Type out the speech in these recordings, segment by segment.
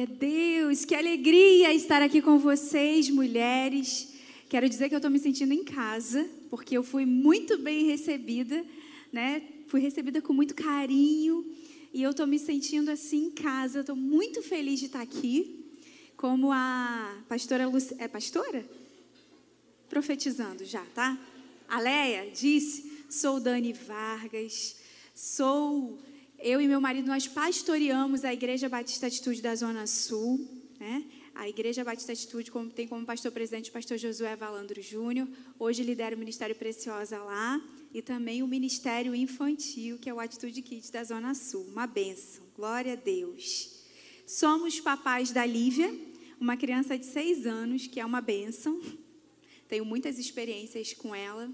Glória a Deus, que alegria estar aqui com vocês, mulheres. Quero dizer que eu estou me sentindo em casa, porque eu fui muito bem recebida, né? Fui recebida com muito carinho e eu estou me sentindo assim em casa. Estou muito feliz de estar aqui, como a pastora Luci... é pastora? Profetizando já, tá? A Leia disse: sou Dani Vargas, sou eu e meu marido nós pastoreamos a Igreja Batista Atitude da Zona Sul, né? A Igreja Batista Atitude tem como pastor presidente o pastor Josué Valandro Júnior. Hoje lidera o Ministério Preciosa lá e também o Ministério Infantil, que é o Atitude Kids da Zona Sul. Uma benção. Glória a Deus. Somos papais da Lívia, uma criança de seis anos, que é uma benção. Tenho muitas experiências com ela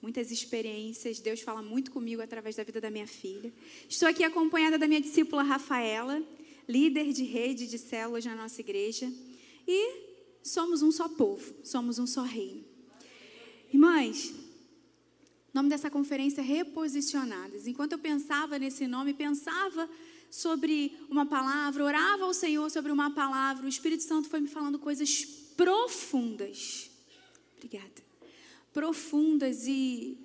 muitas experiências. Deus fala muito comigo através da vida da minha filha. Estou aqui acompanhada da minha discípula Rafaela, líder de rede de células na nossa igreja. E somos um só povo, somos um só reino. Irmãs, o nome dessa conferência é Reposicionadas. Enquanto eu pensava nesse nome, pensava sobre uma palavra, orava ao Senhor sobre uma palavra, o Espírito Santo foi me falando coisas profundas. Obrigada profundas e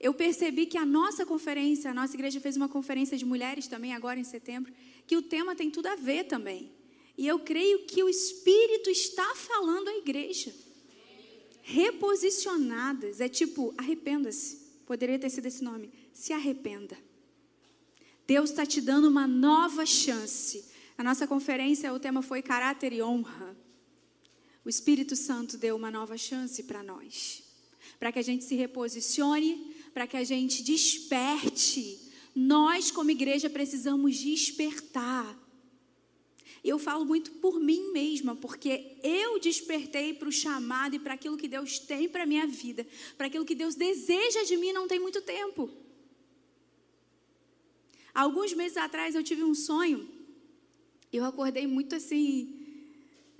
eu percebi que a nossa conferência, a nossa igreja fez uma conferência de mulheres também agora em setembro, que o tema tem tudo a ver também. E eu creio que o Espírito está falando à igreja. Reposicionadas, é tipo, arrependa-se. Poderia ter sido esse nome. Se arrependa. Deus está te dando uma nova chance. A nossa conferência, o tema foi caráter e honra. O Espírito Santo deu uma nova chance para nós para que a gente se reposicione, para que a gente desperte. Nós, como igreja, precisamos despertar. Eu falo muito por mim mesma, porque eu despertei para o chamado e para aquilo que Deus tem para a minha vida, para aquilo que Deus deseja de mim não tem muito tempo. Alguns meses atrás eu tive um sonho, eu acordei muito assim,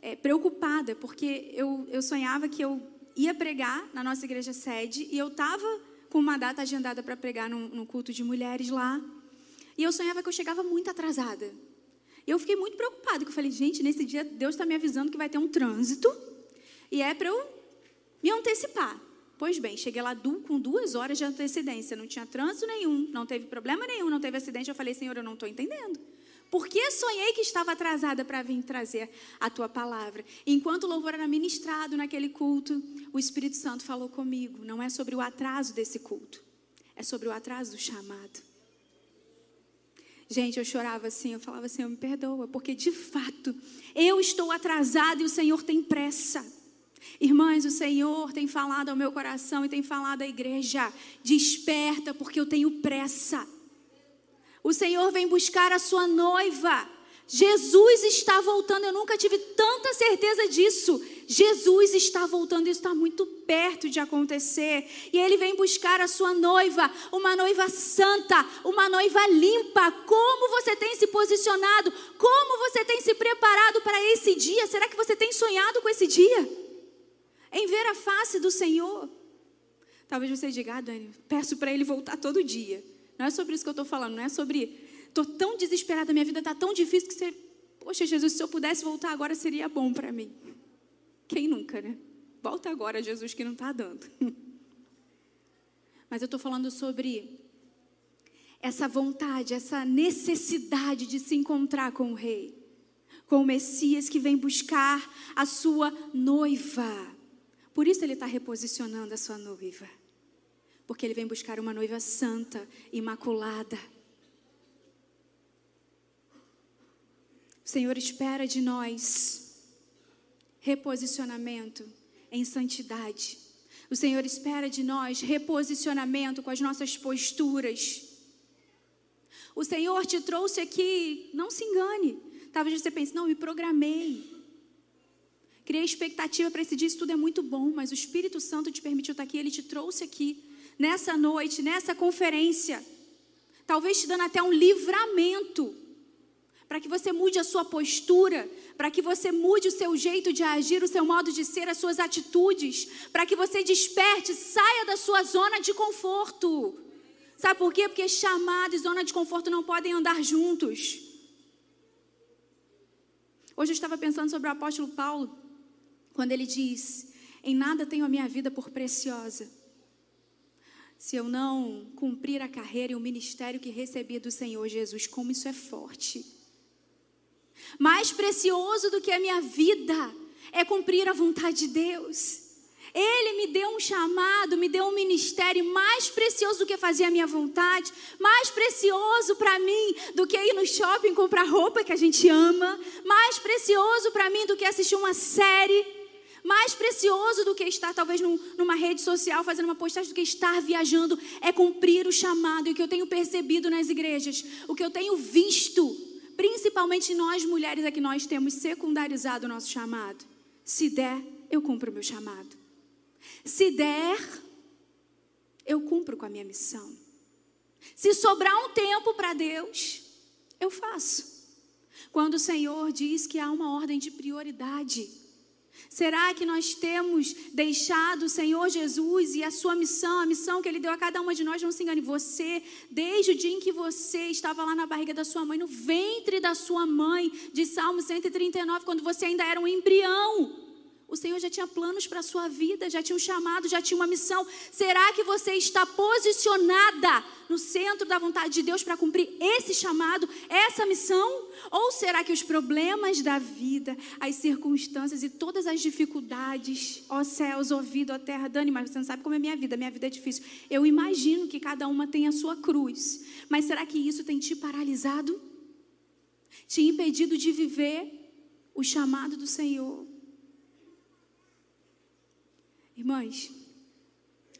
é, preocupada, porque eu, eu sonhava que eu ia pregar na nossa igreja sede e eu estava com uma data agendada para pregar num, num, culto de mulheres lá. E eu sonhava que eu chegava muito atrasada. Eu fiquei muito preocupada, porque eu falei, gente, nesse dia Deus está me avisando que vai ter um trânsito e é para eu me antecipar. Pois bem, cheguei lá com duas horas de antecedência, não tinha trânsito nenhum, não teve problema nenhum, não teve acidente. Eu falei, Senhor, eu não estou entendendo. Porque sonhei que estava atrasada para vir trazer a tua palavra. Enquanto o louvor era ministrado naquele culto, o Espírito Santo falou comigo. Não é sobre o atraso desse culto, é sobre o atraso do chamado. Gente, eu chorava assim, eu falava assim, eu me perdoa, porque de fato eu estou atrasada e o Senhor tem pressa. Irmãs, o Senhor tem falado ao meu coração e tem falado à igreja: desperta, porque eu tenho pressa. O Senhor vem buscar a sua noiva. Jesus está voltando. Eu nunca tive tanta certeza disso. Jesus está voltando, isso está muito perto de acontecer. E Ele vem buscar a sua noiva, uma noiva santa, uma noiva limpa. Como você tem se posicionado? Como você tem se preparado para esse dia? Será que você tem sonhado com esse dia? Em ver a face do Senhor? Talvez você diga, ah, Dani, peço para Ele voltar todo dia. Não é sobre isso que eu estou falando, não é sobre. Estou tão desesperada, minha vida está tão difícil que você. Poxa, Jesus, se eu pudesse voltar agora seria bom para mim. Quem nunca, né? Volta agora, Jesus, que não está dando. Mas eu estou falando sobre essa vontade, essa necessidade de se encontrar com o Rei, com o Messias que vem buscar a sua noiva. Por isso ele está reposicionando a sua noiva porque ele vem buscar uma noiva santa, imaculada. O Senhor espera de nós reposicionamento em santidade. O Senhor espera de nós reposicionamento com as nossas posturas. O Senhor te trouxe aqui, não se engane. Talvez você pense, não, me programei. Criei expectativa para esse dia, isso tudo é muito bom, mas o Espírito Santo te permitiu estar aqui, ele te trouxe aqui nessa noite, nessa conferência, talvez te dando até um livramento, para que você mude a sua postura, para que você mude o seu jeito de agir, o seu modo de ser, as suas atitudes, para que você desperte, saia da sua zona de conforto. Sabe por quê? Porque chamado e zona de conforto não podem andar juntos. Hoje eu estava pensando sobre o apóstolo Paulo, quando ele diz: Em nada tenho a minha vida por preciosa, se eu não cumprir a carreira e o ministério que recebi do Senhor Jesus. Como isso é forte. Mais precioso do que a minha vida é cumprir a vontade de Deus. Ele me deu um chamado, me deu um ministério mais precioso do que fazer a minha vontade, mais precioso para mim do que ir no shopping comprar roupa que a gente ama, mais precioso para mim do que assistir uma série, mais precioso do que estar talvez num, numa rede social fazendo uma postagem do que estar viajando é cumprir o chamado e o que eu tenho percebido nas igrejas, o que eu tenho visto, principalmente nós mulheres é que nós temos secundarizado o nosso chamado. Se der, eu cumpro o meu chamado. Se der, eu cumpro com a minha missão. Se sobrar um tempo para Deus, eu faço. Quando o Senhor diz que há uma ordem de prioridade, será que nós temos deixado o Senhor Jesus e a sua missão, a missão que Ele deu a cada uma de nós, não se engane, você, desde o dia em que você estava lá na barriga da sua mãe, no ventre da sua mãe, de Salmo 139, quando você ainda era um embrião, o Senhor já tinha planos para a sua vida, já tinha um chamado, já tinha uma missão. Será que você está posicionada no centro da vontade de Deus para cumprir esse chamado, essa missão? Ou será que os problemas da vida, as circunstâncias e todas as dificuldades, ó céus, ouvido, ó terra, Dani, mas você não sabe como é minha vida, minha vida é difícil. Eu imagino que cada uma tem a sua cruz, mas será que isso tem te paralisado? Te impedido de viver o chamado do Senhor? Irmãs,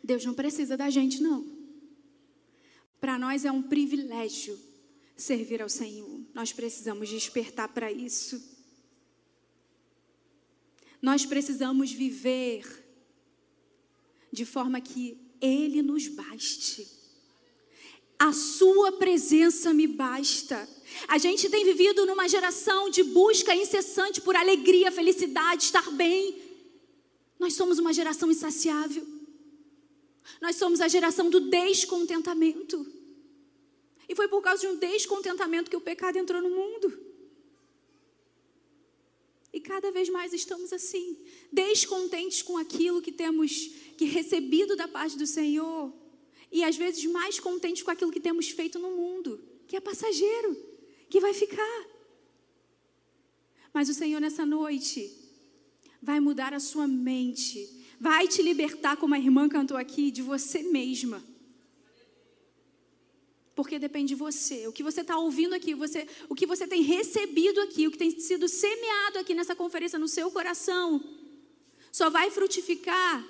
Deus não precisa da gente, não. Para nós é um privilégio servir ao Senhor. Nós precisamos despertar para isso. Nós precisamos viver de forma que Ele nos baste. A Sua presença me basta. A gente tem vivido numa geração de busca incessante por alegria, felicidade, estar bem. Nós somos uma geração insaciável. Nós somos a geração do descontentamento. E foi por causa de um descontentamento que o pecado entrou no mundo. E cada vez mais estamos assim, descontentes com aquilo que temos que recebido da parte do Senhor, e às vezes mais contentes com aquilo que temos feito no mundo, que é passageiro, que vai ficar. Mas o Senhor nessa noite vai mudar a sua mente, vai te libertar, como a irmã cantou aqui, de você mesma. Porque depende de você. O que você está ouvindo aqui, você, o que você tem recebido aqui, o que tem sido semeado aqui nessa conferência no seu coração, só vai frutificar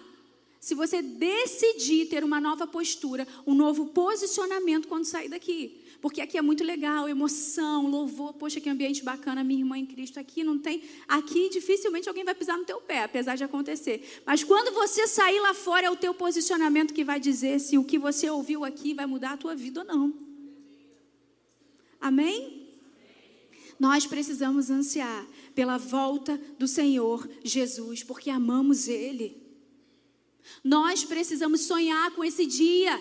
se você decidir ter uma nova postura, um novo posicionamento quando sair daqui. Porque aqui é muito legal, emoção, louvor. Poxa, que ambiente bacana, minha irmã em Cristo. Aqui não tem. Aqui dificilmente alguém vai pisar no teu pé, apesar de acontecer. Mas quando você sair lá fora, é o teu posicionamento que vai dizer se o que você ouviu aqui vai mudar a tua vida ou não. Amém? Nós precisamos ansiar pela volta do Senhor Jesus, porque amamos Ele. Nós precisamos sonhar com esse dia.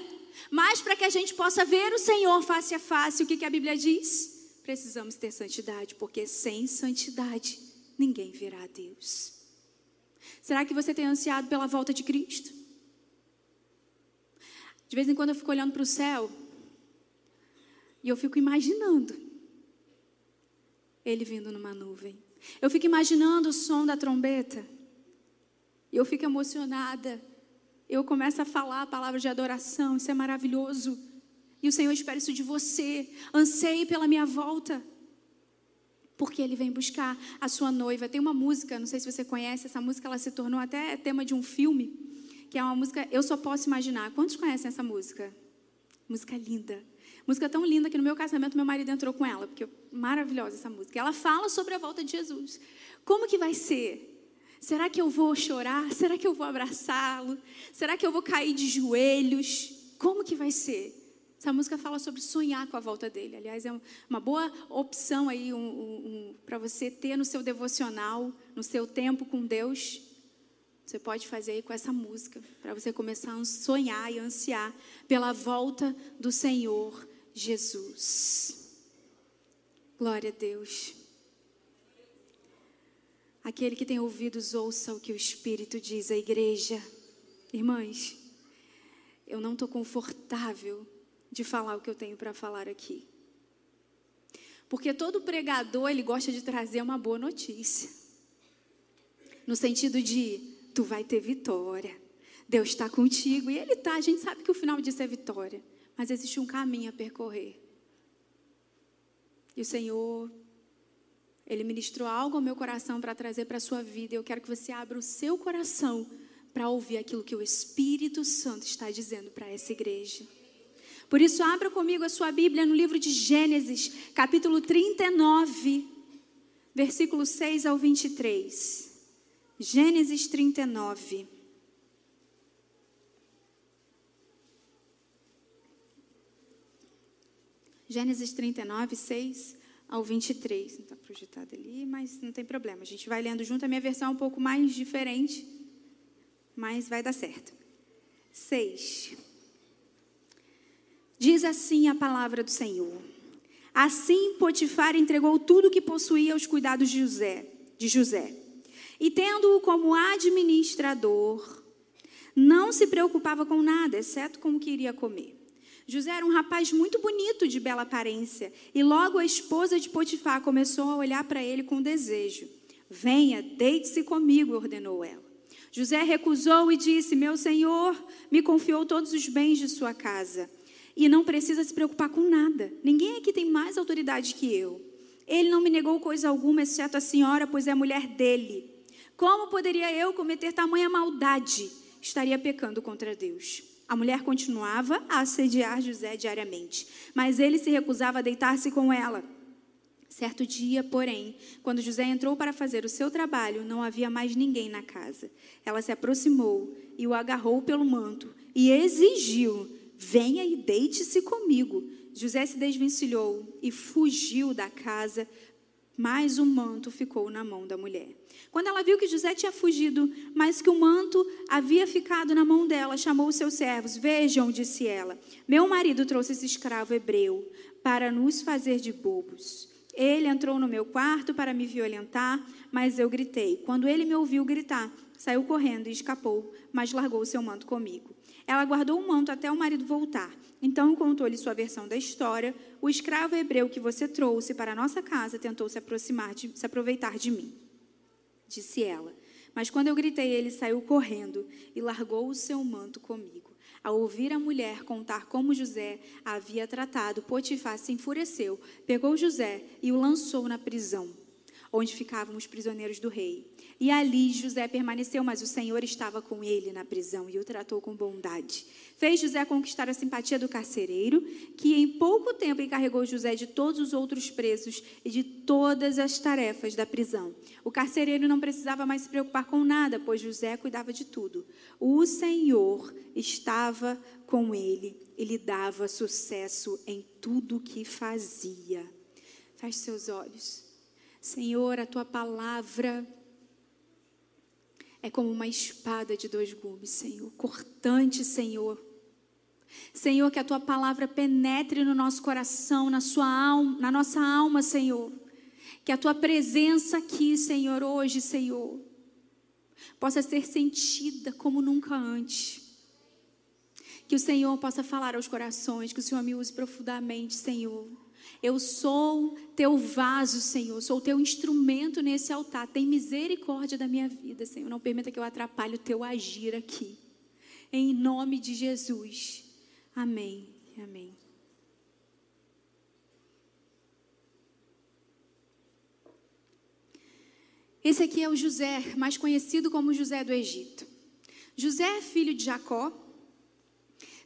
Mas para que a gente possa ver o Senhor face a face, o que, que a Bíblia diz? Precisamos ter santidade, porque sem santidade ninguém verá a Deus. Será que você tem ansiado pela volta de Cristo? De vez em quando eu fico olhando para o céu e eu fico imaginando ele vindo numa nuvem. Eu fico imaginando o som da trombeta. E eu fico emocionada eu começo a falar a palavra de adoração, isso é maravilhoso. E o Senhor espera isso de você. Anseie pela minha volta. Porque Ele vem buscar a sua noiva. Tem uma música, não sei se você conhece, essa música ela se tornou até tema de um filme, que é uma música Eu Só Posso Imaginar. Quantos conhecem essa música? Música linda. Música tão linda que no meu casamento meu marido entrou com ela, porque é maravilhosa essa música. Ela fala sobre a volta de Jesus. Como que vai ser? Será que eu vou chorar? Será que eu vou abraçá-lo? Será que eu vou cair de joelhos? Como que vai ser? Essa música fala sobre sonhar com a volta dele. Aliás, é uma boa opção aí um, um, um, para você ter no seu devocional, no seu tempo com Deus. Você pode fazer aí com essa música, para você começar a sonhar e ansiar pela volta do Senhor Jesus. Glória a Deus. Aquele que tem ouvidos, ouça o que o Espírito diz à igreja. Irmãs, eu não estou confortável de falar o que eu tenho para falar aqui. Porque todo pregador, ele gosta de trazer uma boa notícia. No sentido de, tu vai ter vitória. Deus está contigo. E Ele está. A gente sabe que o final disso é vitória. Mas existe um caminho a percorrer. E o Senhor, Ele ministrou algo ao meu coração para trazer para a sua vida. Eu quero que você abra o seu coração para ouvir aquilo que o Espírito Santo está dizendo para essa igreja. Por isso, abra comigo a sua Bíblia no livro de Gênesis, capítulo 39, versículo 6 ao 23. Gênesis 39. Gênesis 39, 6 ao 23. Não está projetado ali, mas não tem problema. A gente vai lendo junto. A minha versão é um pouco mais diferente, mas vai dar certo. 6. Diz assim a palavra do Senhor. Assim Potifar entregou tudo o que possuía aos cuidados de José, de José. E tendo-o como administrador, não se preocupava com nada, exceto com o que iria comer. José era um rapaz muito bonito, de bela aparência, e logo a esposa de Potifar começou a olhar para ele com desejo. Venha, deite-se comigo, ordenou ela. José recusou e disse: Meu senhor me confiou todos os bens de sua casa e não precisa se preocupar com nada. Ninguém aqui tem mais autoridade que eu. Ele não me negou coisa alguma, exceto a senhora, pois é mulher dele. Como poderia eu cometer tamanha maldade? Estaria pecando contra Deus. A mulher continuava a assediar José diariamente, mas ele se recusava a deitar-se com ela. Certo dia, porém, quando José entrou para fazer o seu trabalho, não havia mais ninguém na casa. Ela se aproximou e o agarrou pelo manto e exigiu Venha e deite-se comigo. José se desvencilhou e fugiu da casa, mas o manto ficou na mão da mulher. Quando ela viu que José tinha fugido, mas que o manto havia ficado na mão dela, chamou os seus servos. Vejam, disse ela, meu marido trouxe esse escravo hebreu para nos fazer de bobos. Ele entrou no meu quarto para me violentar, mas eu gritei. Quando ele me ouviu gritar, saiu correndo e escapou, mas largou seu manto comigo. Ela guardou o manto até o marido voltar. Então contou-lhe sua versão da história. O escravo hebreu que você trouxe para a nossa casa tentou se aproximar, de, se aproveitar de mim. Disse ela. Mas quando eu gritei, ele saiu correndo e largou o seu manto comigo. Ao ouvir a mulher contar como José a havia tratado, Potifar se enfureceu, pegou José e o lançou na prisão, onde ficavam os prisioneiros do rei. E ali José permaneceu, mas o Senhor estava com ele na prisão e o tratou com bondade. Fez José conquistar a simpatia do carcereiro, que em pouco tempo encarregou José de todos os outros presos e de todas as tarefas da prisão. O carcereiro não precisava mais se preocupar com nada, pois José cuidava de tudo. O Senhor estava com ele e lhe dava sucesso em tudo que fazia. Feche seus olhos. Senhor, a tua palavra é como uma espada de dois gumes, Senhor, cortante, Senhor. Senhor, que a tua palavra penetre no nosso coração, na sua alma, na nossa alma, Senhor. Que a tua presença aqui, Senhor, hoje, Senhor, possa ser sentida como nunca antes. Que o Senhor possa falar aos corações, que o Senhor me use profundamente, Senhor. Eu sou teu vaso, Senhor, sou teu instrumento nesse altar. Tem misericórdia da minha vida, Senhor. Não permita que eu atrapalhe o teu agir aqui. Em nome de Jesus. Amém. Amém. Esse aqui é o José, mais conhecido como José do Egito. José, filho de Jacó.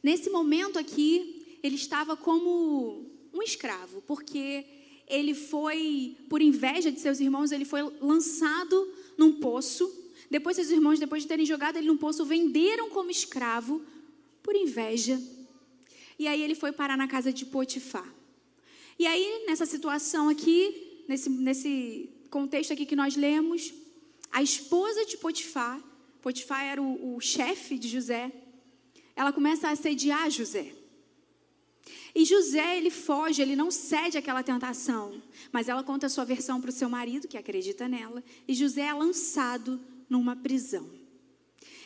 Nesse momento aqui, ele estava como um escravo, porque ele foi, por inveja de seus irmãos, ele foi lançado num poço. Depois, seus irmãos, depois de terem jogado ele num poço, venderam como escravo por inveja. E aí ele foi parar na casa de Potifar. E aí, nessa situação aqui, nesse, nesse contexto aqui que nós lemos, a esposa de Potifar, Potifar era o, o chefe de José, ela começa a assediar José. E José, ele foge, ele não cede àquela tentação. Mas ela conta a sua versão para o seu marido, que acredita nela. E José é lançado numa prisão.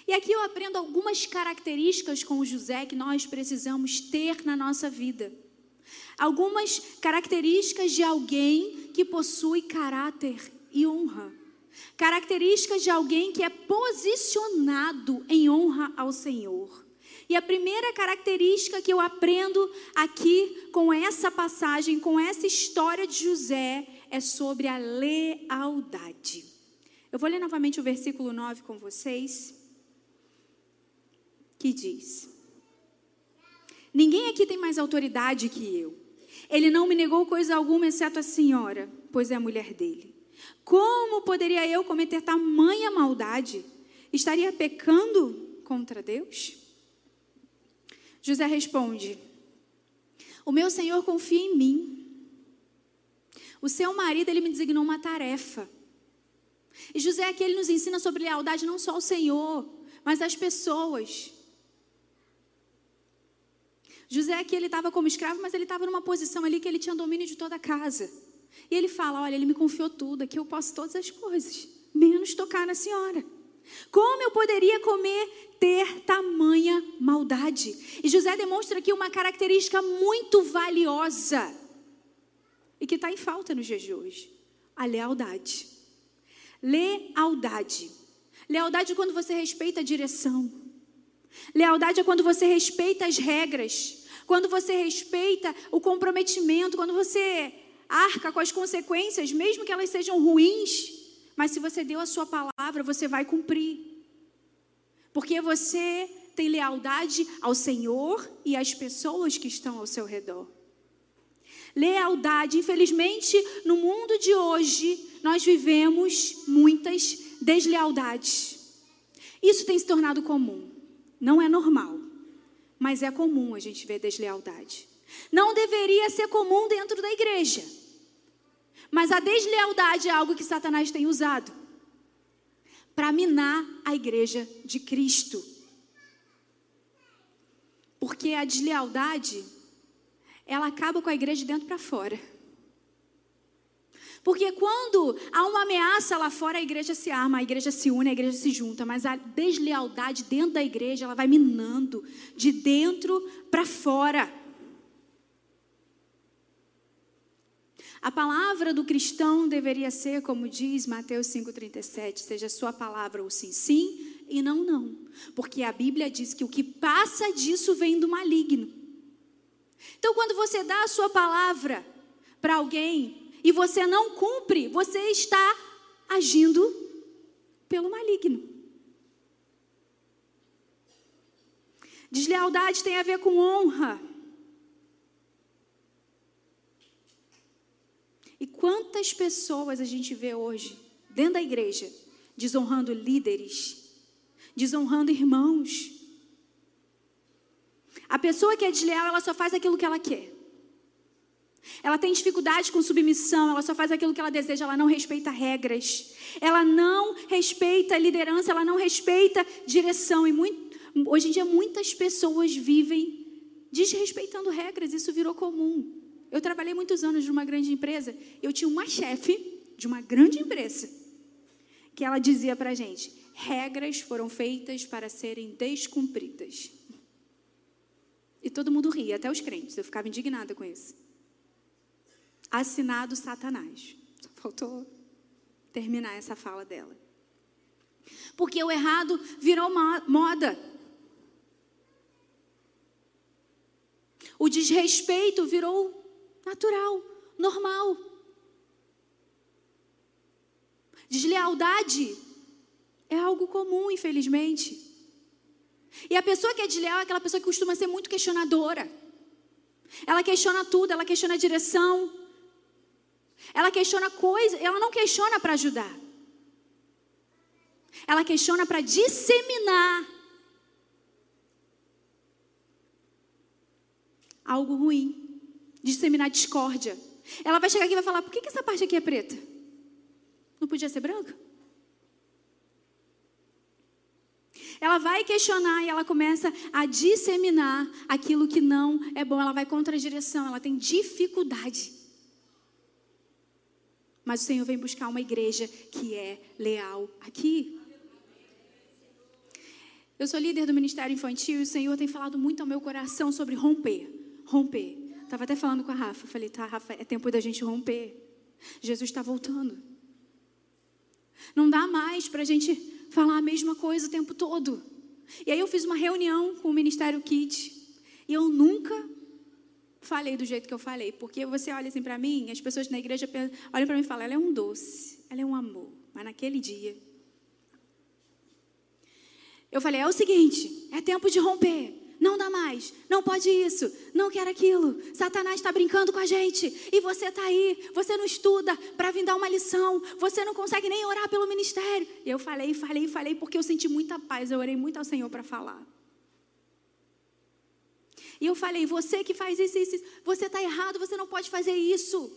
E aqui eu aprendo algumas características com o José que nós precisamos ter na nossa vida. Algumas características de alguém que possui caráter e honra. Características de alguém que é posicionado em honra ao Senhor. E a primeira característica que eu aprendo aqui com essa passagem, com essa história de José, é sobre a lealdade. Eu vou ler novamente o versículo 9 com vocês, que diz: Ninguém aqui tem mais autoridade que eu. Ele não me negou coisa alguma, exceto a senhora, pois é a mulher dele. Como poderia eu cometer tamanha maldade? Estaria pecando contra Deus? José responde: O meu senhor confia em mim. O seu marido, ele me designou uma tarefa. E José aqui ele nos ensina sobre lealdade não só ao Senhor, mas às pessoas. José aqui ele estava como escravo, mas ele estava numa posição ali que ele tinha domínio de toda a casa. E ele fala: Olha, ele me confiou tudo, aqui eu posso todas as coisas, menos tocar na senhora. Como eu poderia cometer tamanha maldade? E José demonstra aqui uma característica muito valiosa e que está em falta nos dias de hoje: a lealdade. Lealdade. Lealdade é quando você respeita a direção. Lealdade é quando você respeita as regras. Quando você respeita o comprometimento. Quando você arca com as consequências, mesmo que elas sejam ruins. Mas se você deu a sua palavra, você vai cumprir. Porque você tem lealdade ao Senhor e às pessoas que estão ao seu redor. Lealdade, infelizmente, no mundo de hoje, nós vivemos muitas deslealdades. Isso tem se tornado comum. Não é normal, mas é comum a gente ver deslealdade. Não deveria ser comum dentro da igreja. Mas a deslealdade é algo que Satanás tem usado para minar a igreja de Cristo. Porque a deslealdade, ela acaba com a igreja de dentro para fora. Porque quando há uma ameaça lá fora, a igreja se arma, a igreja se une, a igreja se junta, mas a deslealdade dentro da igreja, ela vai minando de dentro para fora. A palavra do cristão deveria ser, como diz Mateus 5,37, seja sua palavra o sim, sim e não, não. Porque a Bíblia diz que o que passa disso vem do maligno. Então, quando você dá a sua palavra para alguém e você não cumpre, você está agindo pelo maligno. Deslealdade tem a ver com honra. E quantas pessoas a gente vê hoje, dentro da igreja, desonrando líderes, desonrando irmãos. A pessoa que é desleal, ela só faz aquilo que ela quer. Ela tem dificuldade com submissão, ela só faz aquilo que ela deseja, ela não respeita regras, ela não respeita liderança, ela não respeita direção. E muito, hoje em dia muitas pessoas vivem desrespeitando regras, isso virou comum. Eu trabalhei muitos anos numa grande empresa. Eu tinha uma chefe de uma grande empresa que ela dizia para gente: regras foram feitas para serem descumpridas. E todo mundo ria, até os crentes. Eu ficava indignada com isso. Assinado Satanás. Só faltou terminar essa fala dela. Porque o errado virou moda. O desrespeito virou natural, normal. Deslealdade é algo comum, infelizmente. E a pessoa que é desleal é aquela pessoa que costuma ser muito questionadora. Ela questiona tudo, ela questiona a direção. Ela questiona coisas, ela não questiona para ajudar. Ela questiona para disseminar algo ruim disseminar discórdia. Ela vai chegar aqui e vai falar: por que, que essa parte aqui é preta? Não podia ser branca? Ela vai questionar e ela começa a disseminar aquilo que não é bom. Ela vai contra a direção, ela tem dificuldade. Mas o Senhor vem buscar uma igreja que é leal aqui. Eu sou líder do Ministério Infantil e o Senhor tem falado muito ao meu coração sobre romper. Romper. Estava até falando com a Rafa. Falei, tá, Rafa, é tempo da gente romper. Jesus está voltando. Não dá mais para a gente falar a mesma coisa o tempo todo. E aí eu fiz uma reunião com o Ministério Kids e eu nunca falei do jeito que eu falei, porque você olha assim para mim, as pessoas na igreja olham para mim e falam, ela é um doce, ela é um amor. Mas naquele dia, eu falei, é o seguinte, é tempo de romper. Não dá mais, não pode isso, não quer aquilo. Satanás está brincando com a gente e você está aí, você não estuda para vir dar uma lição, você não consegue nem orar pelo ministério. E eu falei, falei, falei, porque eu senti muita paz, eu orei muito ao Senhor para falar. E eu falei, você que faz isso, isso, você está errado, você não pode fazer isso.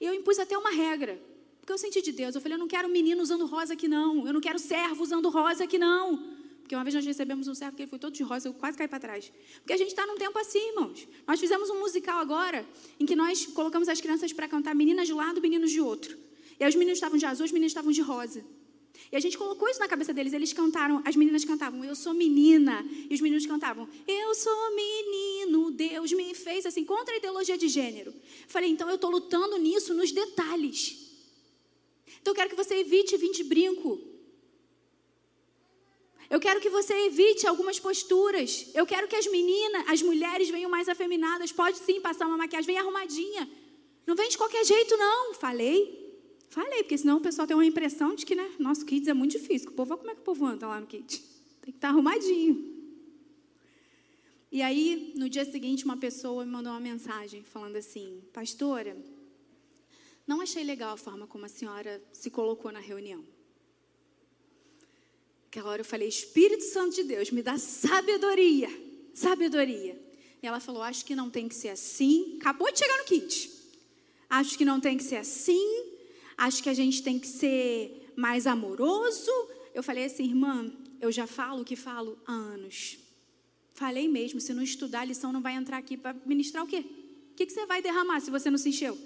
E eu impus até uma regra, porque eu senti de Deus. Eu falei, eu não quero menino usando rosa aqui não, eu não quero servo usando rosa aqui não. Porque uma vez nós recebemos um servo que ele foi todo de rosa, eu quase caí para trás. Porque a gente está num tempo assim, irmãos. Nós fizemos um musical agora, em que nós colocamos as crianças para cantar meninas de um lado, meninos de outro. E aí os meninos estavam de azul, os meninos estavam de rosa. E a gente colocou isso na cabeça deles. Eles cantaram, as meninas cantavam, eu sou menina. E os meninos cantavam, eu sou menino, Deus me fez, assim, contra a ideologia de gênero. Falei, então eu estou lutando nisso, nos detalhes. Então eu quero que você evite vir de brinco. Eu quero que você evite algumas posturas. Eu quero que as meninas, as mulheres venham mais afeminadas. Pode sim passar uma maquiagem, vem arrumadinha. Não vem de qualquer jeito, não. Falei. Falei, porque senão o pessoal tem uma impressão de que, né, nosso kids é muito difícil. O povo, como é que o povo anda lá no kids? Tem que estar arrumadinho. E aí, no dia seguinte, uma pessoa me mandou uma mensagem falando assim: Pastora, não achei legal a forma como a senhora se colocou na reunião. Aquela hora eu falei: Espírito Santo de Deus, me dá sabedoria, sabedoria. E ela falou: Acho que não tem que ser assim. Acabou de chegar no kit. Acho que não tem que ser assim. Acho que a gente tem que ser mais amoroso. Eu falei assim, irmã, eu já falo o que falo há anos. Falei mesmo, se não estudar a lição, não vai entrar aqui para ministrar o quê? O que, que você vai derramar se você não se encheu?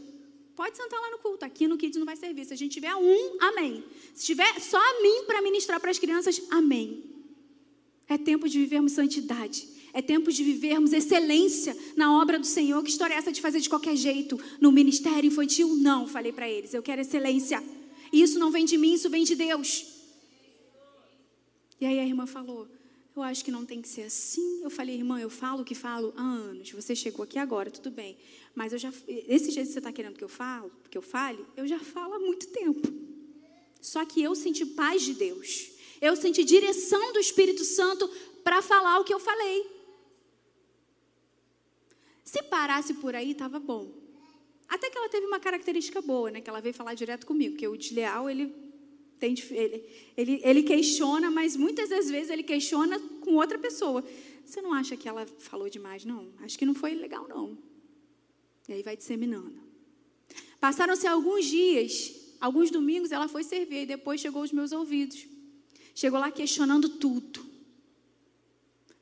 Pode sentar lá no culto. Aqui no Kids não vai servir. Se a gente tiver um, amém. Se tiver só a mim para ministrar para as crianças, amém. É tempo de vivermos santidade. É tempo de vivermos excelência na obra do Senhor. Que história é essa de fazer de qualquer jeito? No ministério infantil? Não, falei para eles. Eu quero excelência. E isso não vem de mim, isso vem de Deus. E aí a irmã falou: eu acho que não tem que ser assim. Eu falei, irmã, eu falo o que falo há anos. Você chegou aqui agora, tudo bem. Mas eu já, esse jeito que você está querendo que eu falo, que eu fale, eu já falo há muito tempo. Só que eu senti paz de Deus. Eu senti direção do Espírito Santo para falar o que eu falei. Se parasse por aí, estava bom. Até que ela teve uma característica boa, né? Que ela veio falar direto comigo, porque o desleal, ele tem, ele, ele, ele questiona, mas muitas das vezes ele questiona com outra pessoa. Você não acha que ela falou demais, não? Acho que não foi legal, não. E aí vai disseminando. Passaram-se alguns dias, alguns domingos, ela foi servir, e depois chegou aos meus ouvidos. Chegou lá questionando tudo.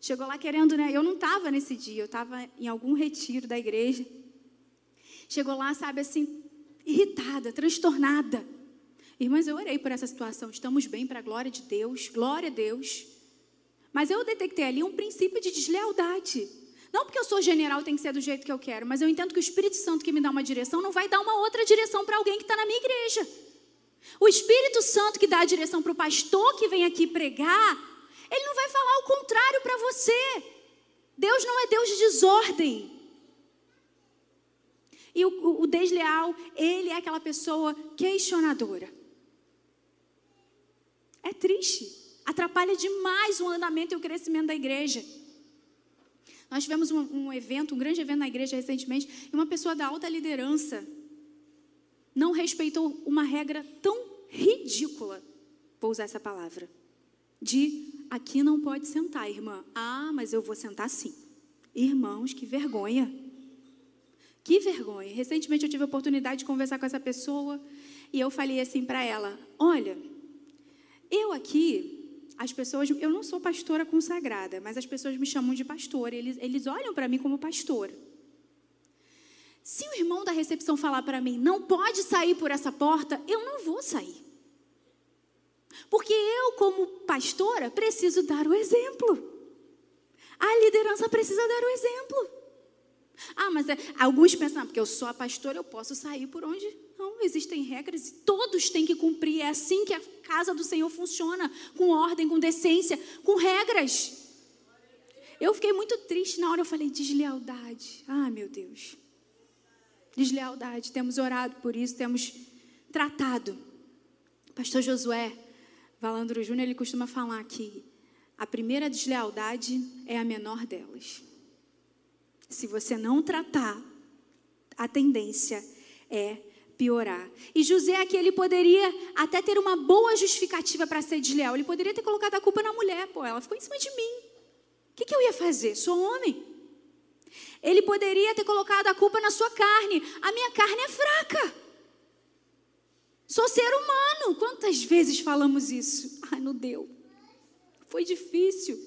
Chegou lá querendo, né? Eu não estava nesse dia, eu estava em algum retiro da igreja. Chegou lá, sabe, assim, irritada, transtornada. Irmãs, eu orei por essa situação. Estamos bem para a glória de Deus. Glória a Deus. Mas eu detectei ali um princípio de deslealdade. Não porque eu sou general tem que ser do jeito que eu quero, mas eu entendo que o Espírito Santo que me dá uma direção não vai dar uma outra direção para alguém que está na minha igreja. O Espírito Santo que dá a direção para o pastor que vem aqui pregar, ele não vai falar o contrário para você. Deus não é Deus de desordem. E o, o desleal, ele é aquela pessoa questionadora. É triste. Atrapalha demais o andamento e o crescimento da igreja. Nós tivemos um, um, evento, um grande evento na igreja recentemente, e uma pessoa da alta liderança não respeitou uma regra tão ridícula, vou usar essa palavra, de aqui não pode sentar, irmã. Ah, mas eu vou sentar sim. Irmãos, que vergonha. Que vergonha. Recentemente eu tive a oportunidade de conversar com essa pessoa e eu falei assim para ela: Olha, eu aqui, as pessoas, eu não sou pastora consagrada, mas as pessoas me chamam de pastora, eles, eles olham para mim como pastora. Se o irmão da recepção falar para mim, não pode sair por essa porta, eu não vou sair. Porque eu, como pastora, preciso dar o exemplo. A liderança precisa dar o exemplo. Ah, mas é, alguns pensam, ah, porque eu sou a pastora, eu posso sair por onde? Não, existem regras e todos têm que cumprir. É assim que a casa do Senhor funciona, com ordem, com decência, com regras. Eu fiquei muito triste na hora, eu falei, deslealdade. Ah, meu Deus. Deslealdade. Temos orado por isso, temos tratado. Pastor Josué Valandro Júnior, ele costuma falar que a primeira deslealdade é a menor delas. Se você não tratar, a tendência é piorar. E José aqui ele poderia até ter uma boa justificativa para ser desleal. Ele poderia ter colocado a culpa na mulher, pô, ela ficou em cima de mim. O que, que eu ia fazer? Sou homem. Ele poderia ter colocado a culpa na sua carne. A minha carne é fraca. Sou ser humano. Quantas vezes falamos isso? Ai, não deu. Foi difícil.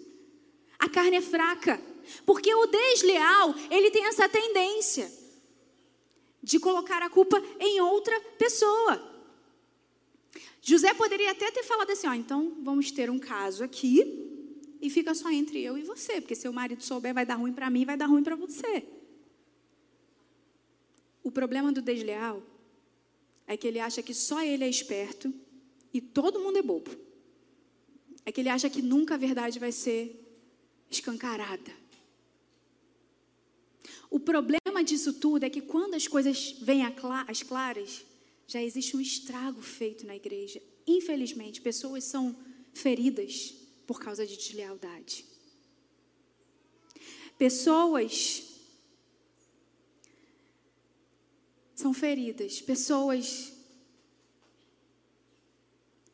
A carne é fraca. Porque o desleal, ele tem essa tendência de colocar a culpa em outra pessoa. José poderia até ter falado assim: ó, então vamos ter um caso aqui e fica só entre eu e você, porque se o marido souber vai dar ruim para mim, vai dar ruim para você. O problema do desleal é que ele acha que só ele é esperto e todo mundo é bobo. É que ele acha que nunca a verdade vai ser escancarada. O problema disso tudo é que quando as coisas vêm às claras, já existe um estrago feito na igreja. Infelizmente, pessoas são feridas por causa de deslealdade. Pessoas são feridas, pessoas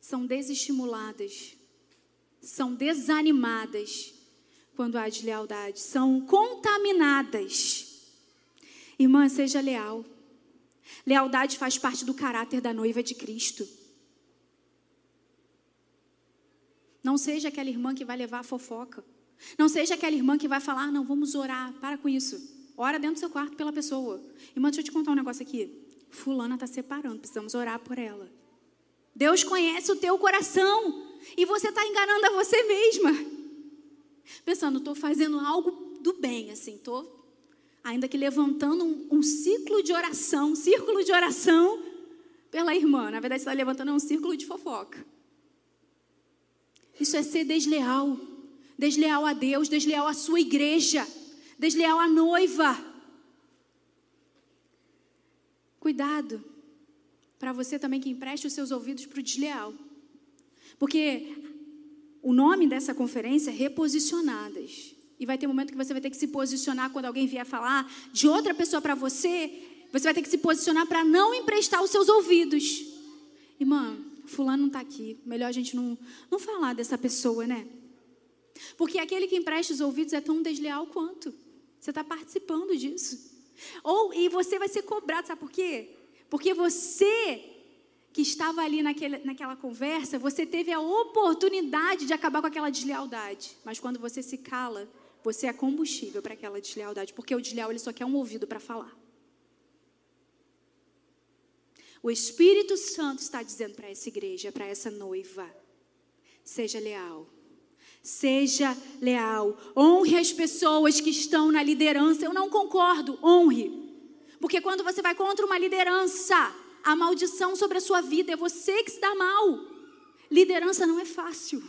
são desestimuladas, são desanimadas quando há deslealdade, são contaminadas. Irmã, seja leal. Lealdade faz parte do caráter da noiva de Cristo. Não seja aquela irmã que vai levar a fofoca. Não seja aquela irmã que vai falar, não, vamos orar. Para com isso. Ora dentro do seu quarto pela pessoa. Irmã, deixa eu te contar um negócio aqui. Fulana está separando, precisamos orar por ela. Deus conhece o teu coração e você está enganando a você mesma. Pensando, estou fazendo algo do bem, assim, estou ainda que levantando um, um, ciclo de oração, um círculo de oração pela irmã. Na verdade, você está levantando um círculo de fofoca. Isso é ser desleal. Desleal a Deus, desleal à sua igreja desleal à noiva. Cuidado para você também que empreste os seus ouvidos para o desleal. Porque o nome dessa conferência é Reposicionadas. E vai ter um momento que você vai ter que se posicionar quando alguém vier falar de outra pessoa para você. Você vai ter que se posicionar para não emprestar os seus ouvidos. Irmã, fulano não está aqui. Melhor a gente não, não falar dessa pessoa, né? Porque aquele que empresta os ouvidos é tão desleal quanto. Você está participando disso. Ou e você vai ser cobrado, sabe por quê? Porque você que estava ali naquele, naquela conversa, você teve a oportunidade de acabar com aquela deslealdade. Mas quando você se cala, você é combustível para aquela deslealdade, porque o desleal ele só quer um ouvido para falar. O Espírito Santo está dizendo para essa igreja, para essa noiva: seja leal. Seja leal. Honre as pessoas que estão na liderança. Eu não concordo. Honre. Porque quando você vai contra uma liderança, a maldição sobre a sua vida é você que se dá mal. Liderança não é fácil.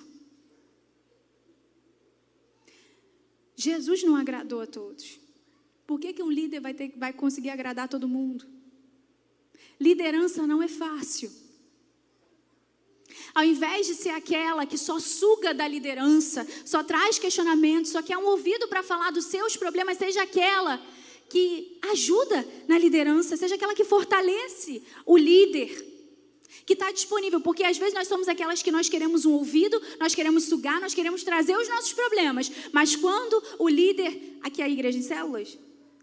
Jesus não agradou a todos. Por que, que um líder vai, ter, vai conseguir agradar todo mundo? Liderança não é fácil. Ao invés de ser aquela que só suga da liderança, só traz questionamentos, só quer um ouvido para falar dos seus problemas, seja aquela que ajuda na liderança, seja aquela que fortalece o líder, que está disponível, porque às vezes nós somos aquelas que nós queremos um ouvido, nós queremos sugar, nós queremos trazer os nossos problemas, mas quando o líder, aqui é a igreja em células,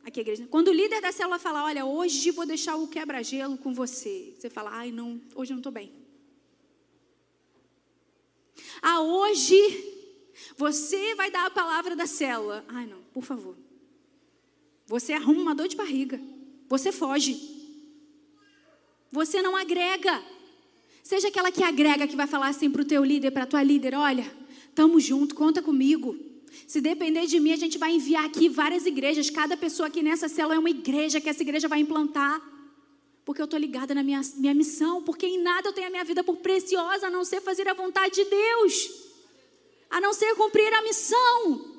aqui é a igreja, quando o líder da célula fala, olha, hoje vou deixar o quebra-gelo com você, você fala, ai não, hoje eu não estou bem. Ah, hoje você vai dar a palavra da célula. Ai, não, por favor. Você arruma uma dor de barriga. Você foge. Você não agrega. Seja aquela que agrega, que vai falar assim para o teu líder, para a tua líder: olha, tamo junto, conta comigo. Se depender de mim, a gente vai enviar aqui várias igrejas. Cada pessoa aqui nessa célula é uma igreja que essa igreja vai implantar. Porque eu estou ligada na minha, minha missão. Porque em nada eu tenho a minha vida por preciosa, a não ser fazer a vontade de Deus. A não ser cumprir a missão.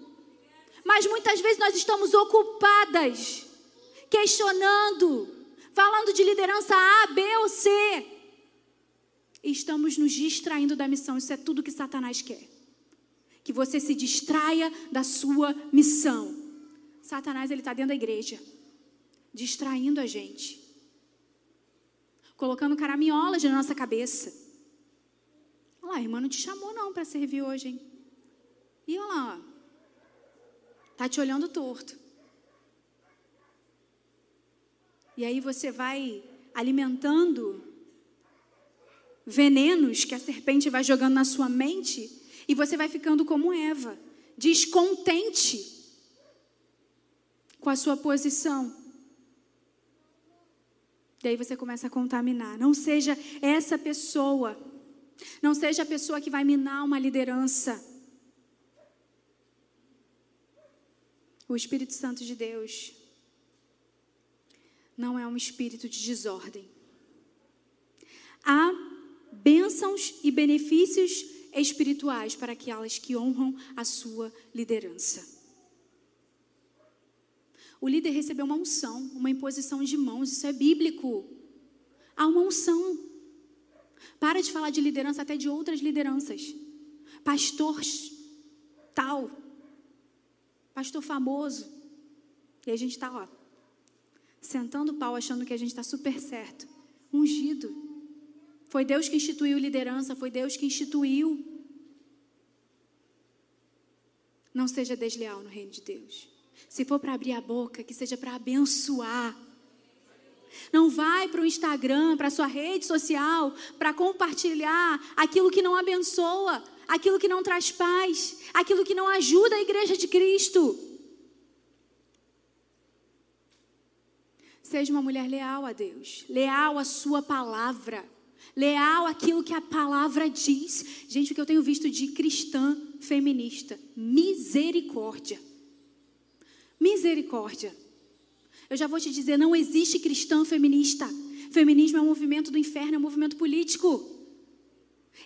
Mas muitas vezes nós estamos ocupadas, questionando, falando de liderança A, B ou C. E estamos nos distraindo da missão. Isso é tudo que Satanás quer que você se distraia da sua missão. Satanás ele está dentro da igreja, distraindo a gente, colocando caraminholas na nossa cabeça. Olha lá, a irmã não te chamou não para servir hoje, hein? E olha lá, tá te olhando torto. E aí você vai alimentando venenos que a serpente vai jogando na sua mente e você vai ficando como Eva, descontente com a sua posição. E aí você começa a contaminar. Não seja essa pessoa. Não seja a pessoa que vai minar uma liderança. O Espírito Santo de Deus não é um espírito de desordem. Há bênçãos e benefícios espirituais para aquelas que honram a sua liderança. O líder recebeu uma unção, uma imposição de mãos, isso é bíblico. Há uma unção. Para de falar de liderança até de outras lideranças. Pastor tal, pastor famoso. E a gente está, ó, sentando o pau achando que a gente está super certo. Ungido. Foi Deus que instituiu liderança, foi Deus que instituiu. Não seja desleal no reino de Deus. Se for para abrir a boca, que seja para abençoar. Não vai para o Instagram, para a sua rede social, para compartilhar aquilo que não abençoa, aquilo que não traz paz, aquilo que não ajuda a igreja de Cristo. Seja uma mulher leal a Deus, leal à sua palavra leal àquilo que a palavra diz. Gente, o que eu tenho visto de cristã feminista, misericórdia. Misericórdia. Eu já vou te dizer, não existe cristã feminista. Feminismo é um movimento do inferno, é um movimento político.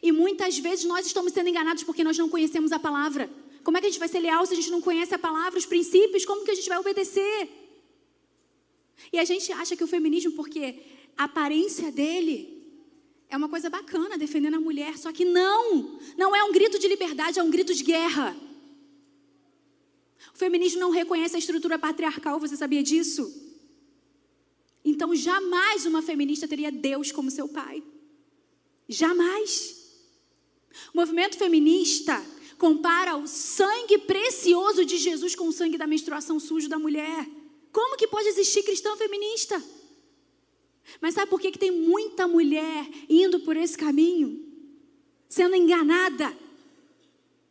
E muitas vezes nós estamos sendo enganados porque nós não conhecemos a palavra. Como é que a gente vai ser leal se a gente não conhece a palavra, os princípios? Como que a gente vai obedecer? E a gente acha que o feminismo, porque a aparência dele é uma coisa bacana defendendo a mulher, só que não, não é um grito de liberdade, é um grito de guerra. O feminismo não reconhece a estrutura patriarcal, você sabia disso? Então jamais uma feminista teria Deus como seu pai. Jamais. O movimento feminista compara o sangue precioso de Jesus com o sangue da menstruação sujo da mulher. Como que pode existir cristão feminista? Mas sabe por que, que tem muita mulher indo por esse caminho? Sendo enganada?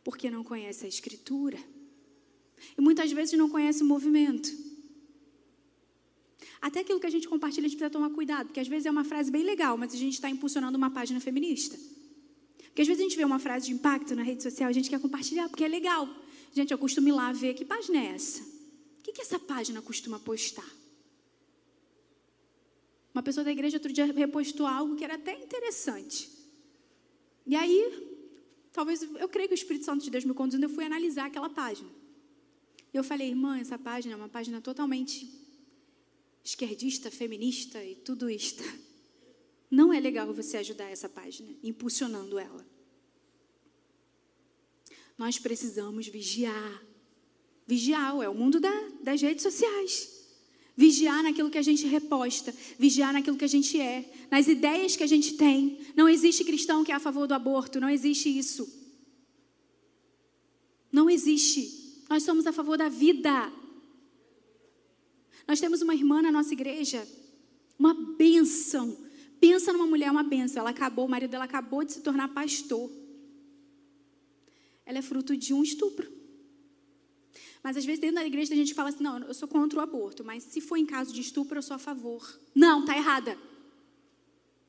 Porque não conhece a Escritura. E muitas vezes não conhece o movimento. Até aquilo que a gente compartilha, a gente precisa tomar cuidado, porque às vezes é uma frase bem legal, mas a gente está impulsionando uma página feminista. Porque às vezes a gente vê uma frase de impacto na rede social, a gente quer compartilhar porque é legal. Gente, eu costumo ir lá ver que página é essa? O que, que essa página costuma postar? Uma pessoa da igreja outro dia repostou algo que era até interessante. E aí, talvez, eu creio que o Espírito Santo de Deus me conduzindo, eu fui analisar aquela página. E eu falei, irmã, essa página é uma página totalmente esquerdista, feminista e tudo isto. Não é legal você ajudar essa página, impulsionando ela. Nós precisamos vigiar. Vigiar é o mundo da, das redes sociais. Vigiar naquilo que a gente reposta, vigiar naquilo que a gente é, nas ideias que a gente tem. Não existe cristão que é a favor do aborto, não existe isso. Não existe. Nós somos a favor da vida. Nós temos uma irmã na nossa igreja, uma benção. Pensa numa mulher, uma benção. Ela acabou, o marido dela acabou de se tornar pastor. ela é fruto de um estupro. Mas às vezes dentro da igreja a gente fala assim: não, eu sou contra o aborto, mas se for em caso de estupro, eu sou a favor. Não, tá errada.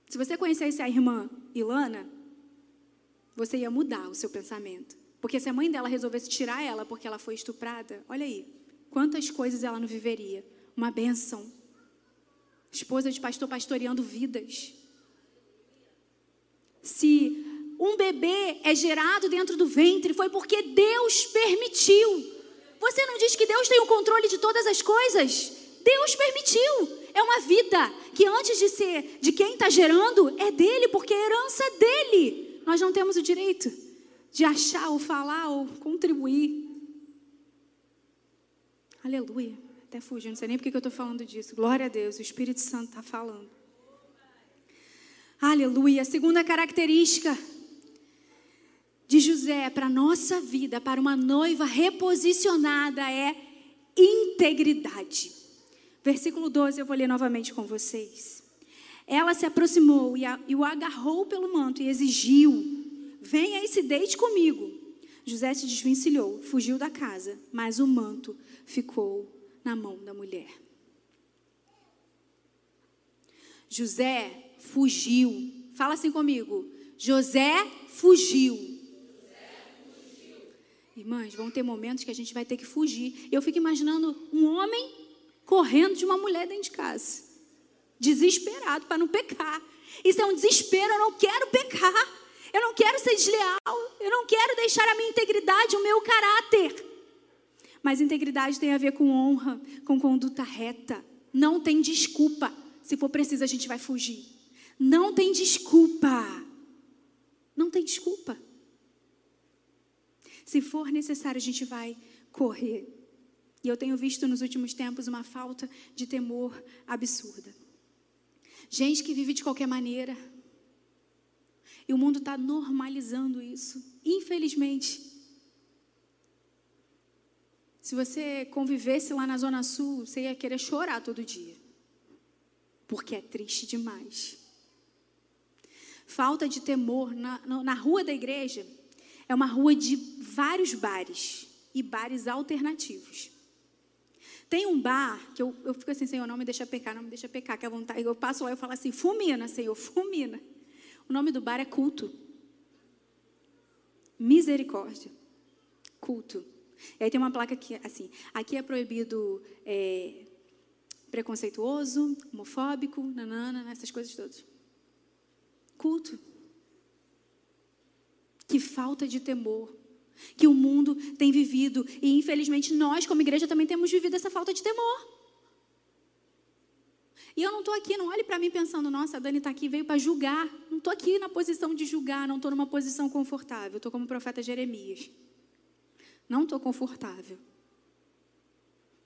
Se você conhecesse a irmã Ilana, você ia mudar o seu pensamento. Porque se a mãe dela resolvesse tirar ela porque ela foi estuprada, olha aí, quantas coisas ela não viveria. Uma benção. Esposa de pastor pastoreando vidas. Se um bebê é gerado dentro do ventre, foi porque Deus permitiu. Você não diz que Deus tem o controle de todas as coisas? Deus permitiu. É uma vida que antes de ser de quem está gerando, é dele, porque é herança dele. Nós não temos o direito de achar ou falar ou contribuir. Aleluia. Até fugiu, não sei nem porque que eu estou falando disso. Glória a Deus, o Espírito Santo está falando. Aleluia. A segunda característica de José para a nossa vida, para uma noiva reposicionada, é integridade. Versículo 12, eu vou ler novamente com vocês. Ela se aproximou e, a, e o agarrou pelo manto e exigiu: Venha e se deite comigo. José se desvencilhou, fugiu da casa, mas o manto ficou na mão da mulher. José fugiu. Fala assim comigo. José fugiu. Irmãs, vão ter momentos que a gente vai ter que fugir. Eu fico imaginando um homem correndo de uma mulher dentro de casa, desesperado para não pecar. Isso é um desespero, eu não quero pecar. Eu não quero ser desleal, eu não quero deixar a minha integridade, o meu caráter. Mas integridade tem a ver com honra, com conduta reta. Não tem desculpa. Se for preciso, a gente vai fugir. Não tem desculpa. Não tem desculpa. Se for necessário, a gente vai correr. E eu tenho visto nos últimos tempos uma falta de temor absurda. Gente que vive de qualquer maneira. E o mundo está normalizando isso, infelizmente. Se você convivesse lá na Zona Sul, você ia querer chorar todo dia. Porque é triste demais. Falta de temor. Na, na rua da igreja, é uma rua de vários bares e bares alternativos. Tem um bar que eu, eu fico assim, Senhor, não me deixa pecar, não me deixa pecar, que a vontade. Eu passo lá e eu falo assim, fulmina, Senhor, fulmina. O nome do bar é culto. Misericórdia. Culto. E aí tem uma placa aqui, assim, aqui é proibido é, preconceituoso, homofóbico, nanana, essas coisas todas. Culto. Que falta de temor que o mundo tem vivido. E infelizmente nós, como igreja, também temos vivido essa falta de temor. E eu não estou aqui, não olhe para mim pensando, nossa, a Dani está aqui, veio para julgar. Não estou aqui na posição de julgar, não estou numa posição confortável. Estou como o profeta Jeremias. Não estou confortável.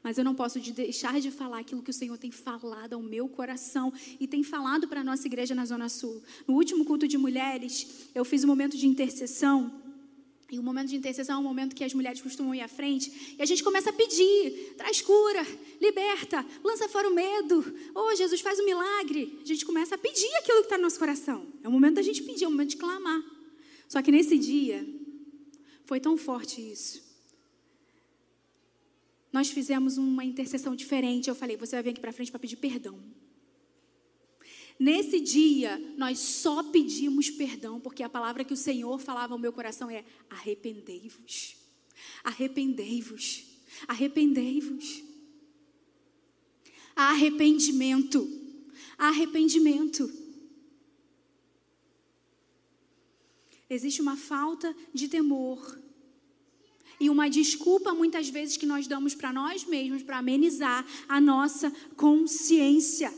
Mas eu não posso deixar de falar aquilo que o Senhor tem falado ao meu coração e tem falado para a nossa igreja na Zona Sul. No último culto de mulheres, eu fiz um momento de intercessão. E o momento de intercessão é um momento que as mulheres costumam ir à frente e a gente começa a pedir: traz cura, liberta, lança fora o medo. Oh, Jesus, faz um milagre. A gente começa a pedir aquilo que está no nosso coração. É o momento da gente pedir, é o momento de clamar. Só que nesse dia, foi tão forte isso nós fizemos uma intercessão diferente. Eu falei: você vai vir aqui para frente para pedir perdão. Nesse dia, nós só pedimos perdão, porque a palavra que o Senhor falava ao meu coração é: arrependei-vos, arrependei-vos, arrependei-vos. Arrependimento, arrependimento. Existe uma falta de temor e uma desculpa muitas vezes que nós damos para nós mesmos para amenizar a nossa consciência.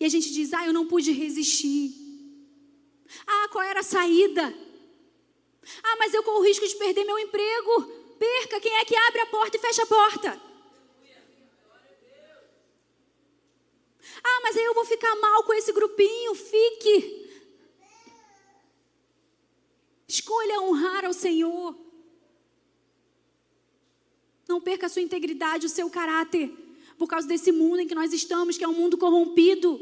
E a gente diz: "Ah, eu não pude resistir". Ah, qual era a saída? Ah, mas eu corro o risco de perder meu emprego. Perca, quem é que abre a porta e fecha a porta? Ah, mas aí eu vou ficar mal com esse grupinho. Fique. Escolha honrar ao Senhor. Não perca a sua integridade, o seu caráter, por causa desse mundo em que nós estamos, que é um mundo corrompido.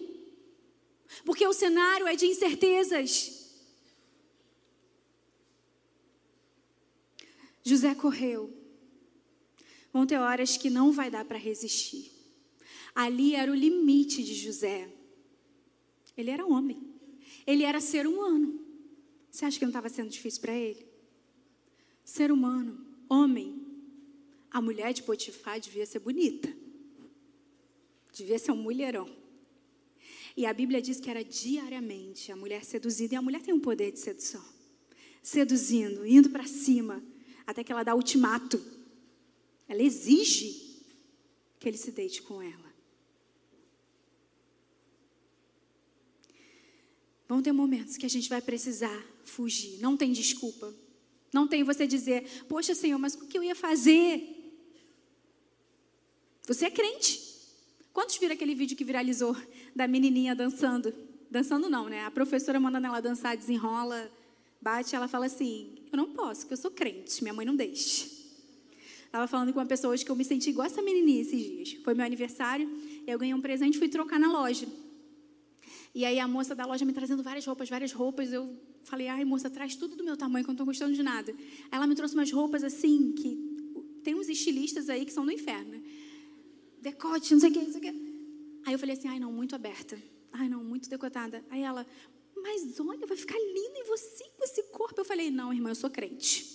Porque o cenário é de incertezas. José correu. Vão ter horas que não vai dar para resistir. Ali era o limite de José. Ele era homem. Ele era ser humano. Você acha que não estava sendo difícil para ele? Ser humano, homem. A mulher de Potifar devia ser bonita. Devia ser um mulherão. E a Bíblia diz que era diariamente a mulher seduzida. E a mulher tem um poder de sedução. Seduzindo, indo para cima, até que ela dá ultimato. Ela exige que ele se deite com ela. Vão ter momentos que a gente vai precisar fugir. Não tem desculpa. Não tem você dizer, poxa Senhor, mas o que eu ia fazer? Você é crente. Quantos viram aquele vídeo que viralizou da menininha dançando? Dançando não, né? A professora mandando ela dançar, desenrola, bate, ela fala assim: Eu não posso, porque eu sou crente, minha mãe não deixa. Estava falando com uma pessoa hoje que eu me senti igual essa menininha esses dias. Foi meu aniversário, eu ganhei um presente fui trocar na loja. E aí a moça da loja me trazendo várias roupas, várias roupas. Eu falei, ai moça, traz tudo do meu tamanho, que eu não estou gostando de nada. Ela me trouxe umas roupas assim, que tem uns estilistas aí que são do inferno. Decote, não sei o que, não sei o que. Aí eu falei assim, ai não, muito aberta. Ai não, muito decotada. Aí ela, mas olha, vai ficar lindo em você com esse corpo. Eu falei, não, irmã, eu sou crente.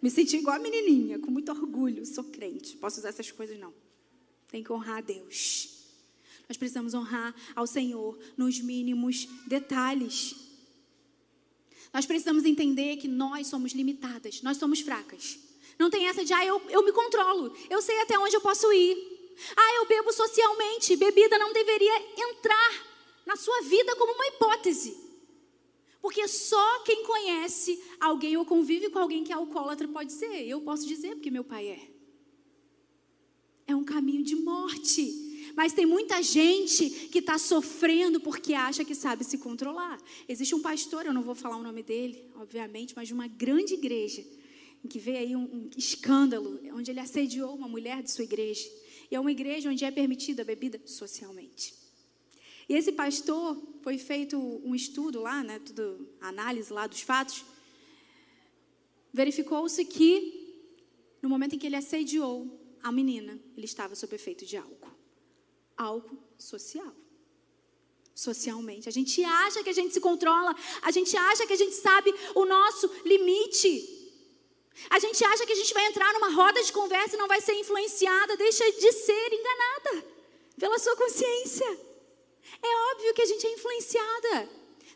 Me senti igual a menininha, com muito orgulho. Sou crente. Posso usar essas coisas? Não. Tem que honrar a Deus. Nós precisamos honrar ao Senhor nos mínimos detalhes. Nós precisamos entender que nós somos limitadas, nós somos fracas. Não tem essa de, ah, eu, eu me controlo, eu sei até onde eu posso ir. Ah, eu bebo socialmente. Bebida não deveria entrar na sua vida como uma hipótese. Porque só quem conhece alguém ou convive com alguém que é alcoólatra pode ser. Eu posso dizer porque meu pai é. É um caminho de morte. Mas tem muita gente que está sofrendo porque acha que sabe se controlar. Existe um pastor, eu não vou falar o nome dele, obviamente, mas de uma grande igreja, em que veio aí um, um escândalo, onde ele assediou uma mulher de sua igreja. E é uma igreja onde é permitida a bebida socialmente. E esse pastor, foi feito um estudo lá, né, tudo, análise lá dos fatos, verificou-se que, no momento em que ele assediou a menina, ele estava sob efeito de álcool algo social. Socialmente. A gente acha que a gente se controla, a gente acha que a gente sabe o nosso limite. A gente acha que a gente vai entrar numa roda de conversa e não vai ser influenciada, deixa de ser enganada pela sua consciência. É óbvio que a gente é influenciada.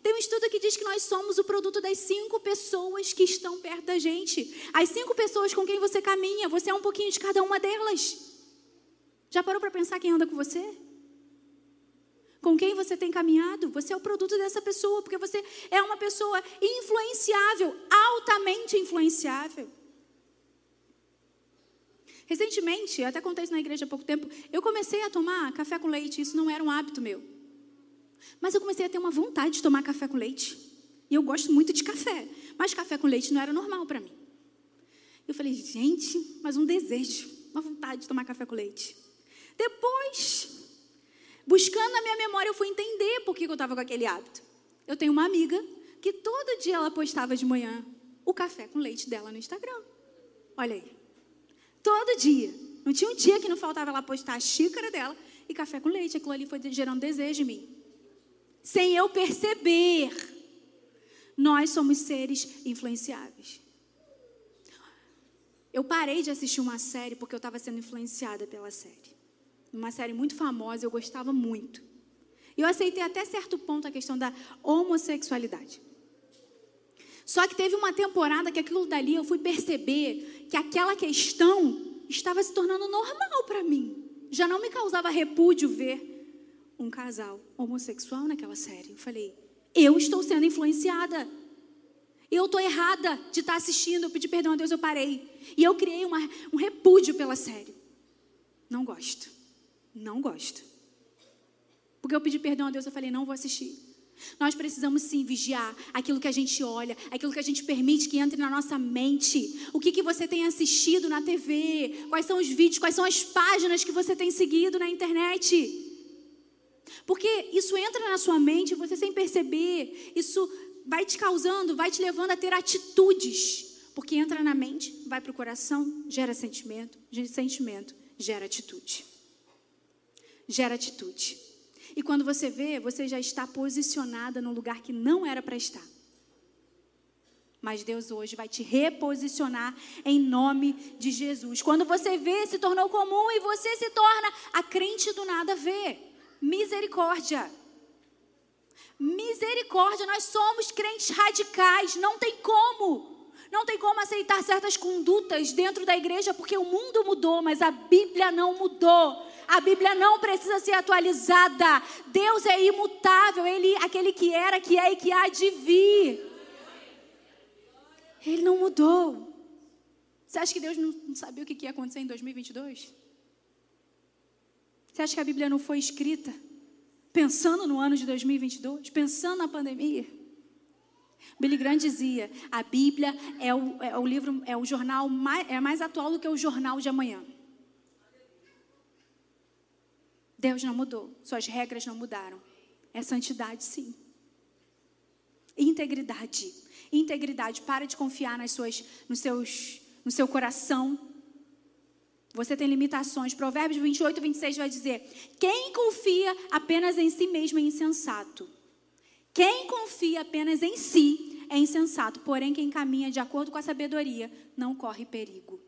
Tem um estudo que diz que nós somos o produto das cinco pessoas que estão perto da gente. As cinco pessoas com quem você caminha, você é um pouquinho de cada uma delas. Já parou para pensar quem anda com você? Com quem você tem caminhado? Você é o produto dessa pessoa, porque você é uma pessoa influenciável, altamente influenciável. Recentemente, eu até contei isso na igreja há pouco tempo, eu comecei a tomar café com leite, isso não era um hábito meu. Mas eu comecei a ter uma vontade de tomar café com leite. E eu gosto muito de café, mas café com leite não era normal para mim. Eu falei, gente, mas um desejo, uma vontade de tomar café com leite. Depois, buscando na minha memória, eu fui entender por que eu estava com aquele hábito. Eu tenho uma amiga que todo dia ela postava de manhã o café com leite dela no Instagram. Olha aí. Todo dia. Não tinha um dia que não faltava ela postar a xícara dela e café com leite. Aquilo ali foi gerando desejo em mim. Sem eu perceber, nós somos seres influenciáveis. Eu parei de assistir uma série porque eu estava sendo influenciada pela série uma série muito famosa, eu gostava muito. E eu aceitei até certo ponto a questão da homossexualidade. Só que teve uma temporada que aquilo dali eu fui perceber que aquela questão estava se tornando normal para mim. Já não me causava repúdio ver um casal homossexual naquela série. Eu falei, eu estou sendo influenciada. Eu estou errada de estar assistindo. Eu pedi perdão a Deus, eu parei. E eu criei uma, um repúdio pela série. Não gosto. Não gosto. Porque eu pedi perdão a Deus, eu falei, não vou assistir. Nós precisamos sim vigiar aquilo que a gente olha, aquilo que a gente permite que entre na nossa mente. O que, que você tem assistido na TV? Quais são os vídeos, quais são as páginas que você tem seguido na internet? Porque isso entra na sua mente, você sem perceber, isso vai te causando, vai te levando a ter atitudes Porque entra na mente, vai para o coração, gera sentimento, sentimento gera atitude. Gera atitude. E quando você vê, você já está posicionada no lugar que não era para estar. Mas Deus hoje vai te reposicionar em nome de Jesus. Quando você vê, se tornou comum e você se torna a crente do nada ver. Misericórdia. Misericórdia, nós somos crentes radicais, não tem como. Não tem como aceitar certas condutas dentro da igreja porque o mundo mudou, mas a Bíblia não mudou. A Bíblia não precisa ser atualizada. Deus é imutável, ele aquele que era, que é e que há de vir. Ele não mudou. Você acha que Deus não sabia o que ia acontecer em 2022? Você acha que a Bíblia não foi escrita pensando no ano de 2022, pensando na pandemia? Billy Graham dizia: a Bíblia é o, é o livro, é o jornal mais, é mais atual do que o jornal de amanhã. Deus não mudou, suas regras não mudaram. É santidade, sim. Integridade. Integridade. Para de confiar nas suas, nos seus, no seu coração. Você tem limitações. Provérbios 28, 26 vai dizer: Quem confia apenas em si mesmo é insensato. Quem confia apenas em si é insensato. Porém, quem caminha de acordo com a sabedoria não corre perigo.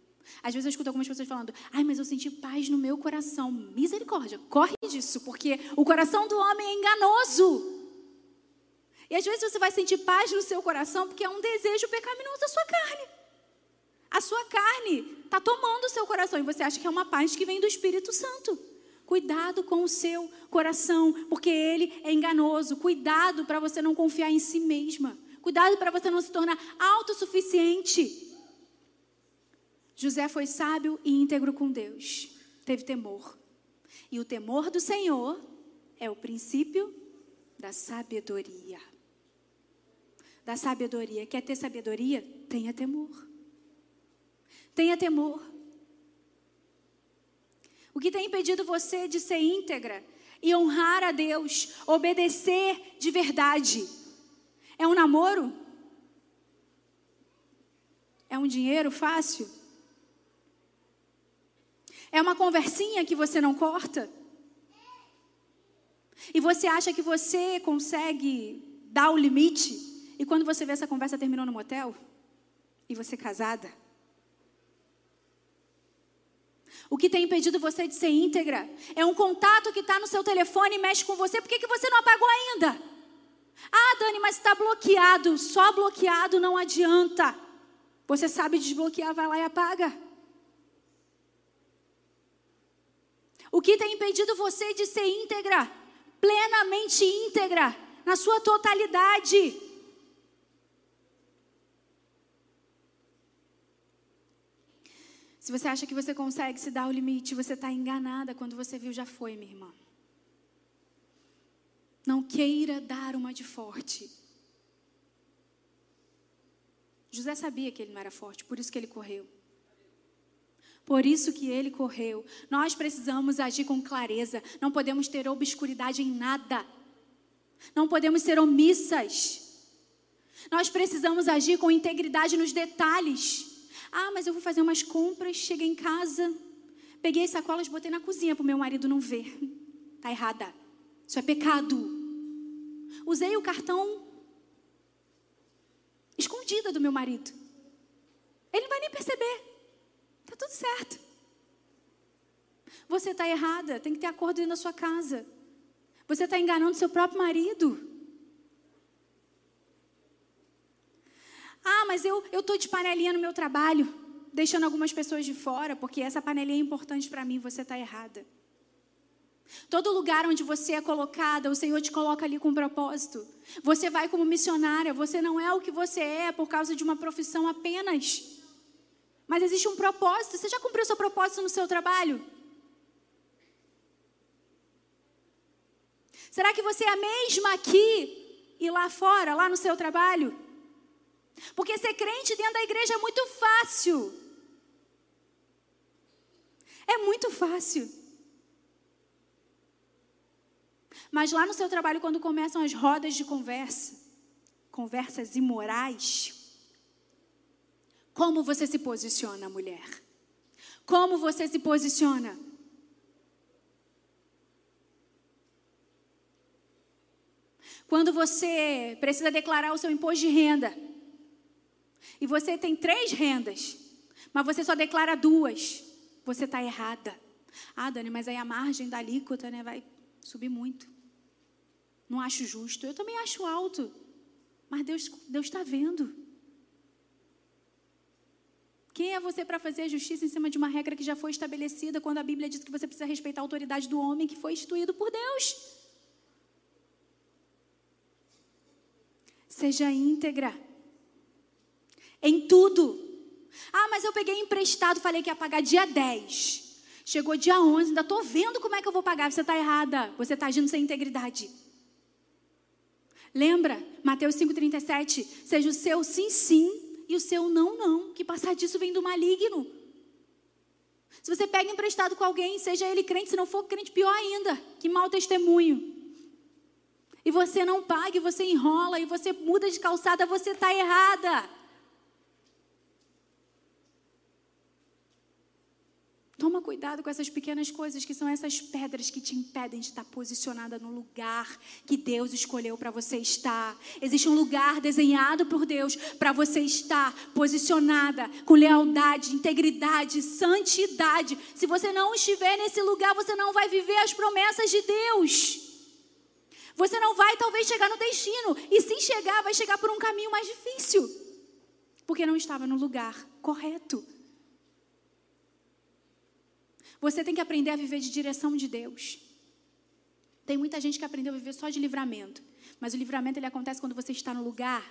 Às vezes eu escuto algumas pessoas falando: ai, mas eu senti paz no meu coração. Misericórdia, corre disso, porque o coração do homem é enganoso. E às vezes você vai sentir paz no seu coração porque é um desejo pecaminoso da sua carne. A sua carne está tomando o seu coração e você acha que é uma paz que vem do Espírito Santo. Cuidado com o seu coração, porque ele é enganoso. Cuidado para você não confiar em si mesma. Cuidado para você não se tornar autossuficiente. José foi sábio e íntegro com Deus. Teve temor. E o temor do Senhor é o princípio da sabedoria. Da sabedoria. Quer ter sabedoria? Tenha temor. Tenha temor. O que tem impedido você de ser íntegra e honrar a Deus, obedecer de verdade? É um namoro? É um dinheiro fácil? É uma conversinha que você não corta? E você acha que você consegue dar o limite? E quando você vê essa conversa terminou no motel? E você casada? O que tem impedido você de ser íntegra? É um contato que está no seu telefone e mexe com você. Por que, que você não apagou ainda? Ah, Dani, mas está bloqueado. Só bloqueado não adianta. Você sabe desbloquear, vai lá e apaga. O que tem impedido você de ser íntegra, plenamente íntegra, na sua totalidade? Se você acha que você consegue se dar o limite, você está enganada. Quando você viu, já foi, minha irmã. Não queira dar uma de forte. José sabia que ele não era forte, por isso que ele correu. Por isso que ele correu. Nós precisamos agir com clareza. Não podemos ter obscuridade em nada. Não podemos ser omissas. Nós precisamos agir com integridade nos detalhes. Ah, mas eu vou fazer umas compras, cheguei em casa, peguei as sacolas, botei na cozinha para o meu marido não ver. Tá errada. Isso é pecado. Usei o cartão escondida do meu marido. Ele não vai nem perceber. Está tudo certo. Você está errada, tem que ter acordo dentro da sua casa. Você está enganando seu próprio marido. Ah, mas eu estou de panelinha no meu trabalho, deixando algumas pessoas de fora, porque essa panelinha é importante para mim, você está errada. Todo lugar onde você é colocada, o Senhor te coloca ali com um propósito. Você vai como missionária, você não é o que você é por causa de uma profissão apenas. Mas existe um propósito. Você já cumpriu seu propósito no seu trabalho? Será que você é a mesma aqui e lá fora, lá no seu trabalho? Porque ser crente dentro da igreja é muito fácil. É muito fácil. Mas lá no seu trabalho, quando começam as rodas de conversa, conversas imorais, Como você se posiciona, mulher? Como você se posiciona? Quando você precisa declarar o seu imposto de renda, e você tem três rendas, mas você só declara duas, você está errada. Ah, Dani, mas aí a margem da alíquota né, vai subir muito. Não acho justo. Eu também acho alto. Mas Deus está vendo. Quem é você para fazer a justiça em cima de uma regra que já foi estabelecida quando a Bíblia diz que você precisa respeitar a autoridade do homem que foi instituído por Deus? Seja íntegra em tudo. Ah, mas eu peguei emprestado, falei que ia pagar dia 10. Chegou dia 11, ainda estou vendo como é que eu vou pagar. Você está errada, você está agindo sem integridade. Lembra? Mateus 5,37. Seja o seu sim, sim e o seu não, não, que passar disso vem do maligno. Se você pega emprestado com alguém, seja ele crente, se não for crente, pior ainda, que mau testemunho. E você não paga, e você enrola, e você muda de calçada, você está errada. Toma cuidado com essas pequenas coisas que são essas pedras que te impedem de estar posicionada no lugar que Deus escolheu para você estar. Existe um lugar desenhado por Deus para você estar posicionada com lealdade, integridade, santidade. Se você não estiver nesse lugar, você não vai viver as promessas de Deus. Você não vai talvez chegar no destino, e se chegar, vai chegar por um caminho mais difícil, porque não estava no lugar correto. Você tem que aprender a viver de direção de Deus. Tem muita gente que aprendeu a viver só de livramento, mas o livramento ele acontece quando você está no lugar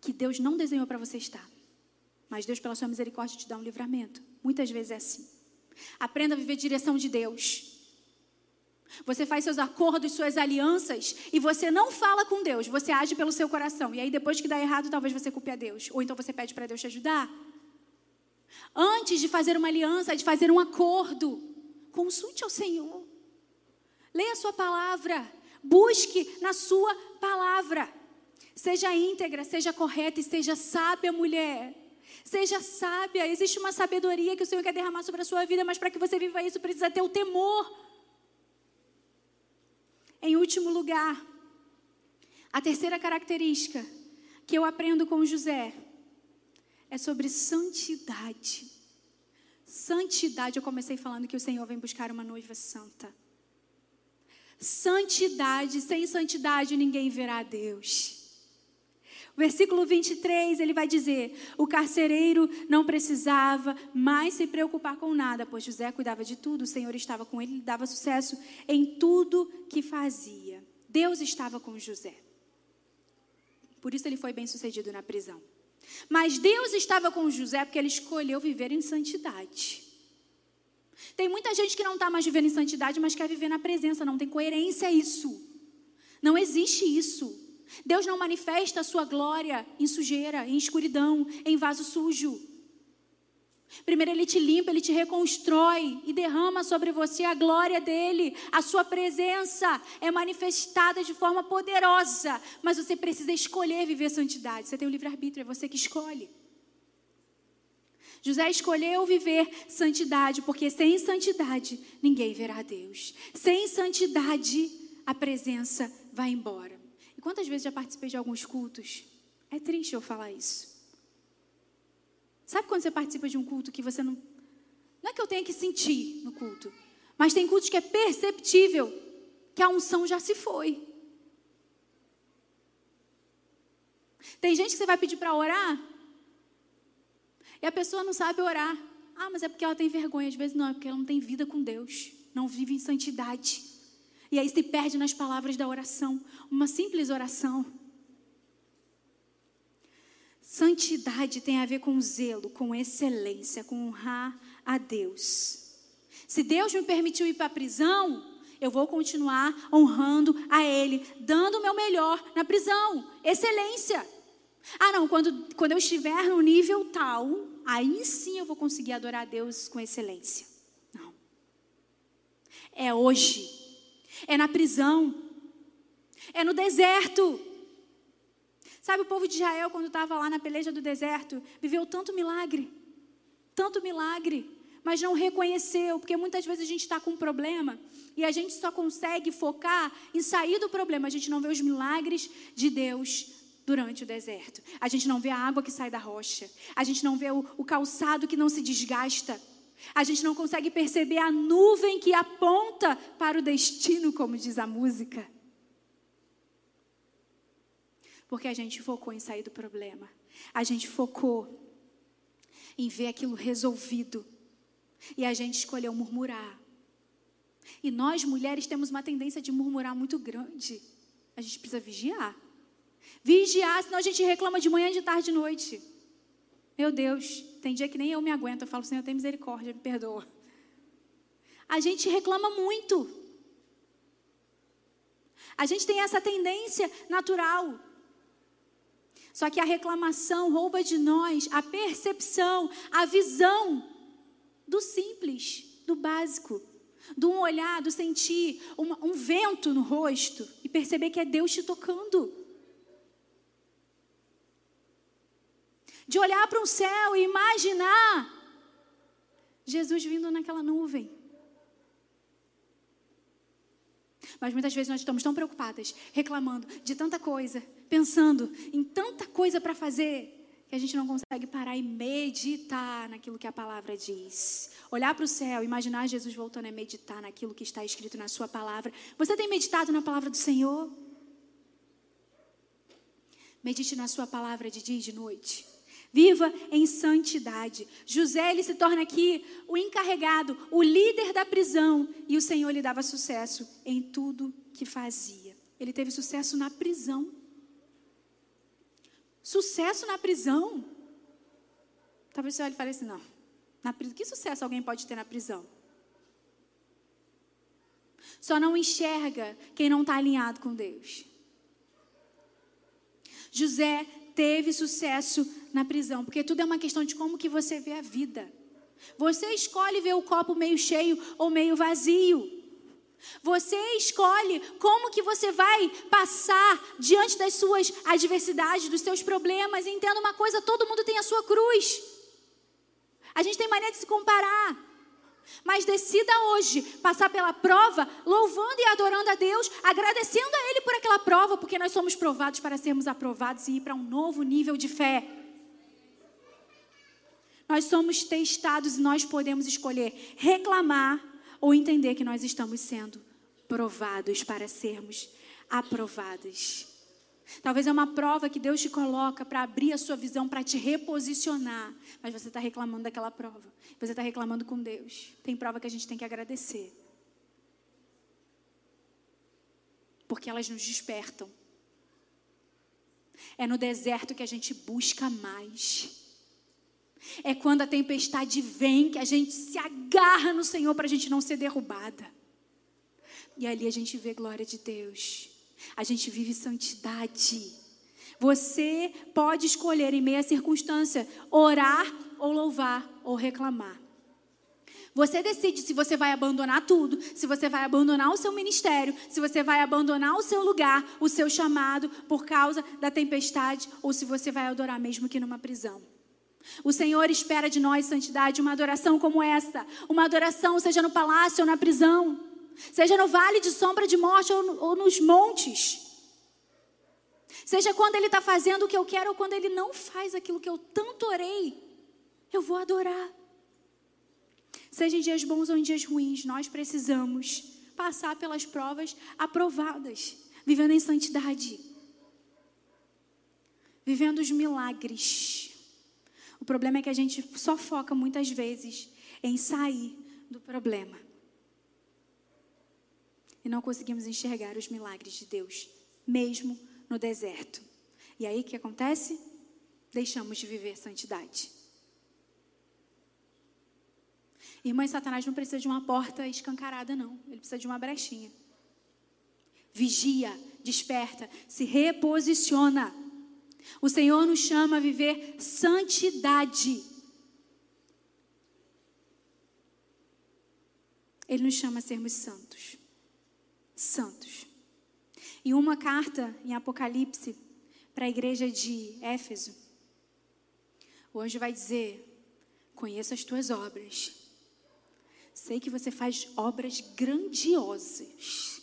que Deus não desenhou para você estar. Mas Deus, pela sua misericórdia, te dá um livramento. Muitas vezes é assim. Aprenda a viver de direção de Deus. Você faz seus acordos, suas alianças e você não fala com Deus, você age pelo seu coração. E aí depois que dá errado, talvez você culpe a Deus, ou então você pede para Deus te ajudar. Antes de fazer uma aliança, de fazer um acordo, consulte ao Senhor. Leia a sua palavra. Busque na sua palavra. Seja íntegra, seja correta e seja sábia, mulher. Seja sábia. Existe uma sabedoria que o Senhor quer derramar sobre a sua vida, mas para que você viva isso, precisa ter o temor. Em último lugar, a terceira característica que eu aprendo com José é sobre santidade. Santidade, eu comecei falando que o Senhor vem buscar uma noiva santa. Santidade, sem santidade ninguém verá a Deus. Versículo 23, ele vai dizer: O carcereiro não precisava mais se preocupar com nada, pois José cuidava de tudo, o Senhor estava com ele, e dava sucesso em tudo que fazia. Deus estava com José. Por isso ele foi bem sucedido na prisão. Mas Deus estava com José porque ele escolheu viver em santidade. Tem muita gente que não está mais vivendo em santidade, mas quer viver na presença. Não tem coerência isso. Não existe isso. Deus não manifesta a sua glória em sujeira, em escuridão, em vaso sujo. Primeiro ele te limpa, ele te reconstrói e derrama sobre você a glória dele. A sua presença é manifestada de forma poderosa, mas você precisa escolher viver santidade. Você tem o livre-arbítrio, é você que escolhe. José escolheu viver santidade, porque sem santidade ninguém verá Deus. Sem santidade a presença vai embora. E quantas vezes já participei de alguns cultos? É triste eu falar isso. Sabe quando você participa de um culto que você não. Não é que eu tenha que sentir no culto, mas tem cultos que é perceptível que a unção já se foi. Tem gente que você vai pedir para orar e a pessoa não sabe orar. Ah, mas é porque ela tem vergonha. Às vezes não, é porque ela não tem vida com Deus, não vive em santidade. E aí se perde nas palavras da oração, uma simples oração. Santidade tem a ver com zelo, com excelência, com honrar a Deus. Se Deus me permitiu ir para a prisão, eu vou continuar honrando a Ele, dando o meu melhor na prisão. Excelência. Ah, não, quando, quando eu estiver no nível tal, aí sim eu vou conseguir adorar a Deus com excelência. Não. É hoje. É na prisão. É no deserto. Sabe, o povo de Israel, quando estava lá na peleja do deserto, viveu tanto milagre, tanto milagre, mas não reconheceu, porque muitas vezes a gente está com um problema e a gente só consegue focar em sair do problema, a gente não vê os milagres de Deus durante o deserto. A gente não vê a água que sai da rocha. A gente não vê o, o, calçado que não se desgasta. A gente não consegue perceber a nuvem que aponta para o destino, como diz a música. Porque a gente focou em sair do problema. A gente focou em ver aquilo resolvido. E a gente escolheu murmurar. E nós, mulheres, temos uma tendência de murmurar muito grande. A gente precisa vigiar. Vigiar, senão a gente reclama de manhã, de tarde, de noite. Meu Deus, tem dia que nem eu me aguento. Eu falo, Senhor, tem misericórdia, me perdoa. A gente reclama muito. A gente tem essa tendência natural. Só que a reclamação rouba de nós a percepção, a visão do simples, do básico, do um olhar, do sentir um, um vento no rosto e perceber que é Deus te tocando. De olhar para um céu e imaginar Jesus vindo naquela nuvem. Mas muitas vezes nós estamos tão preocupadas, reclamando de tanta coisa, pensando em tanta coisa para fazer, que a gente não consegue parar e meditar naquilo que a palavra diz. Olhar para o céu, imaginar Jesus voltando a meditar naquilo que está escrito na Sua palavra. Você tem meditado na palavra do Senhor? Medite na Sua palavra de dia e de noite. Viva em santidade. José ele se torna aqui o encarregado, o líder da prisão, e o Senhor lhe dava sucesso em tudo que fazia. Ele teve sucesso na prisão. Sucesso na prisão. Talvez você olhe e fale assim: não, na prisão, que sucesso alguém pode ter na prisão? Só não enxerga quem não está alinhado com Deus. José teve sucesso na prisão, porque tudo é uma questão de como que você vê a vida. Você escolhe ver o copo meio cheio ou meio vazio. Você escolhe como que você vai passar diante das suas adversidades, dos seus problemas. Entenda uma coisa, todo mundo tem a sua cruz. A gente tem maneira de se comparar. Mas decida hoje passar pela prova, louvando e adorando a Deus, agradecendo a Ele por aquela prova, porque nós somos provados para sermos aprovados e ir para um novo nível de fé. Nós somos testados e nós podemos escolher reclamar ou entender que nós estamos sendo provados para sermos aprovados. Talvez é uma prova que Deus te coloca para abrir a sua visão, para te reposicionar. Mas você está reclamando daquela prova. Você está reclamando com Deus. Tem prova que a gente tem que agradecer. Porque elas nos despertam. É no deserto que a gente busca mais. É quando a tempestade vem que a gente se agarra no Senhor para a gente não ser derrubada. E ali a gente vê glória de Deus. A gente vive santidade. Você pode escolher em meia circunstância orar ou louvar ou reclamar. Você decide se você vai abandonar tudo, se você vai abandonar o seu ministério, se você vai abandonar o seu lugar, o seu chamado por causa da tempestade ou se você vai adorar mesmo que numa prisão. O Senhor espera de nós santidade, uma adoração como essa, uma adoração seja no palácio ou na prisão seja no vale de sombra de morte ou, ou nos montes. Seja quando Ele está fazendo o que eu quero ou quando Ele não faz aquilo que eu tanto orei, eu vou adorar. Seja em dias bons ou em dias ruins, nós precisamos passar pelas provas aprovadas, vivendo em santidade, vivendo os milagres. O problema é que a gente só foca muitas vezes em sair do problema e não conseguimos enxergar os milagres de Deus, mesmo no deserto. E aí o que acontece? Deixamos de viver santidade. Irmãs, Satanás não precisa de uma porta escancarada, não. Ele precisa de uma brechinha. Vigia, desperta, se reposiciona. O Senhor nos chama a viver santidade. Ele nos chama a sermos santos santos. E uma carta em Apocalipse, para a igreja de Éfeso, o anjo vai dizer: Conheço as tuas obras. Sei que você faz obras grandiosas.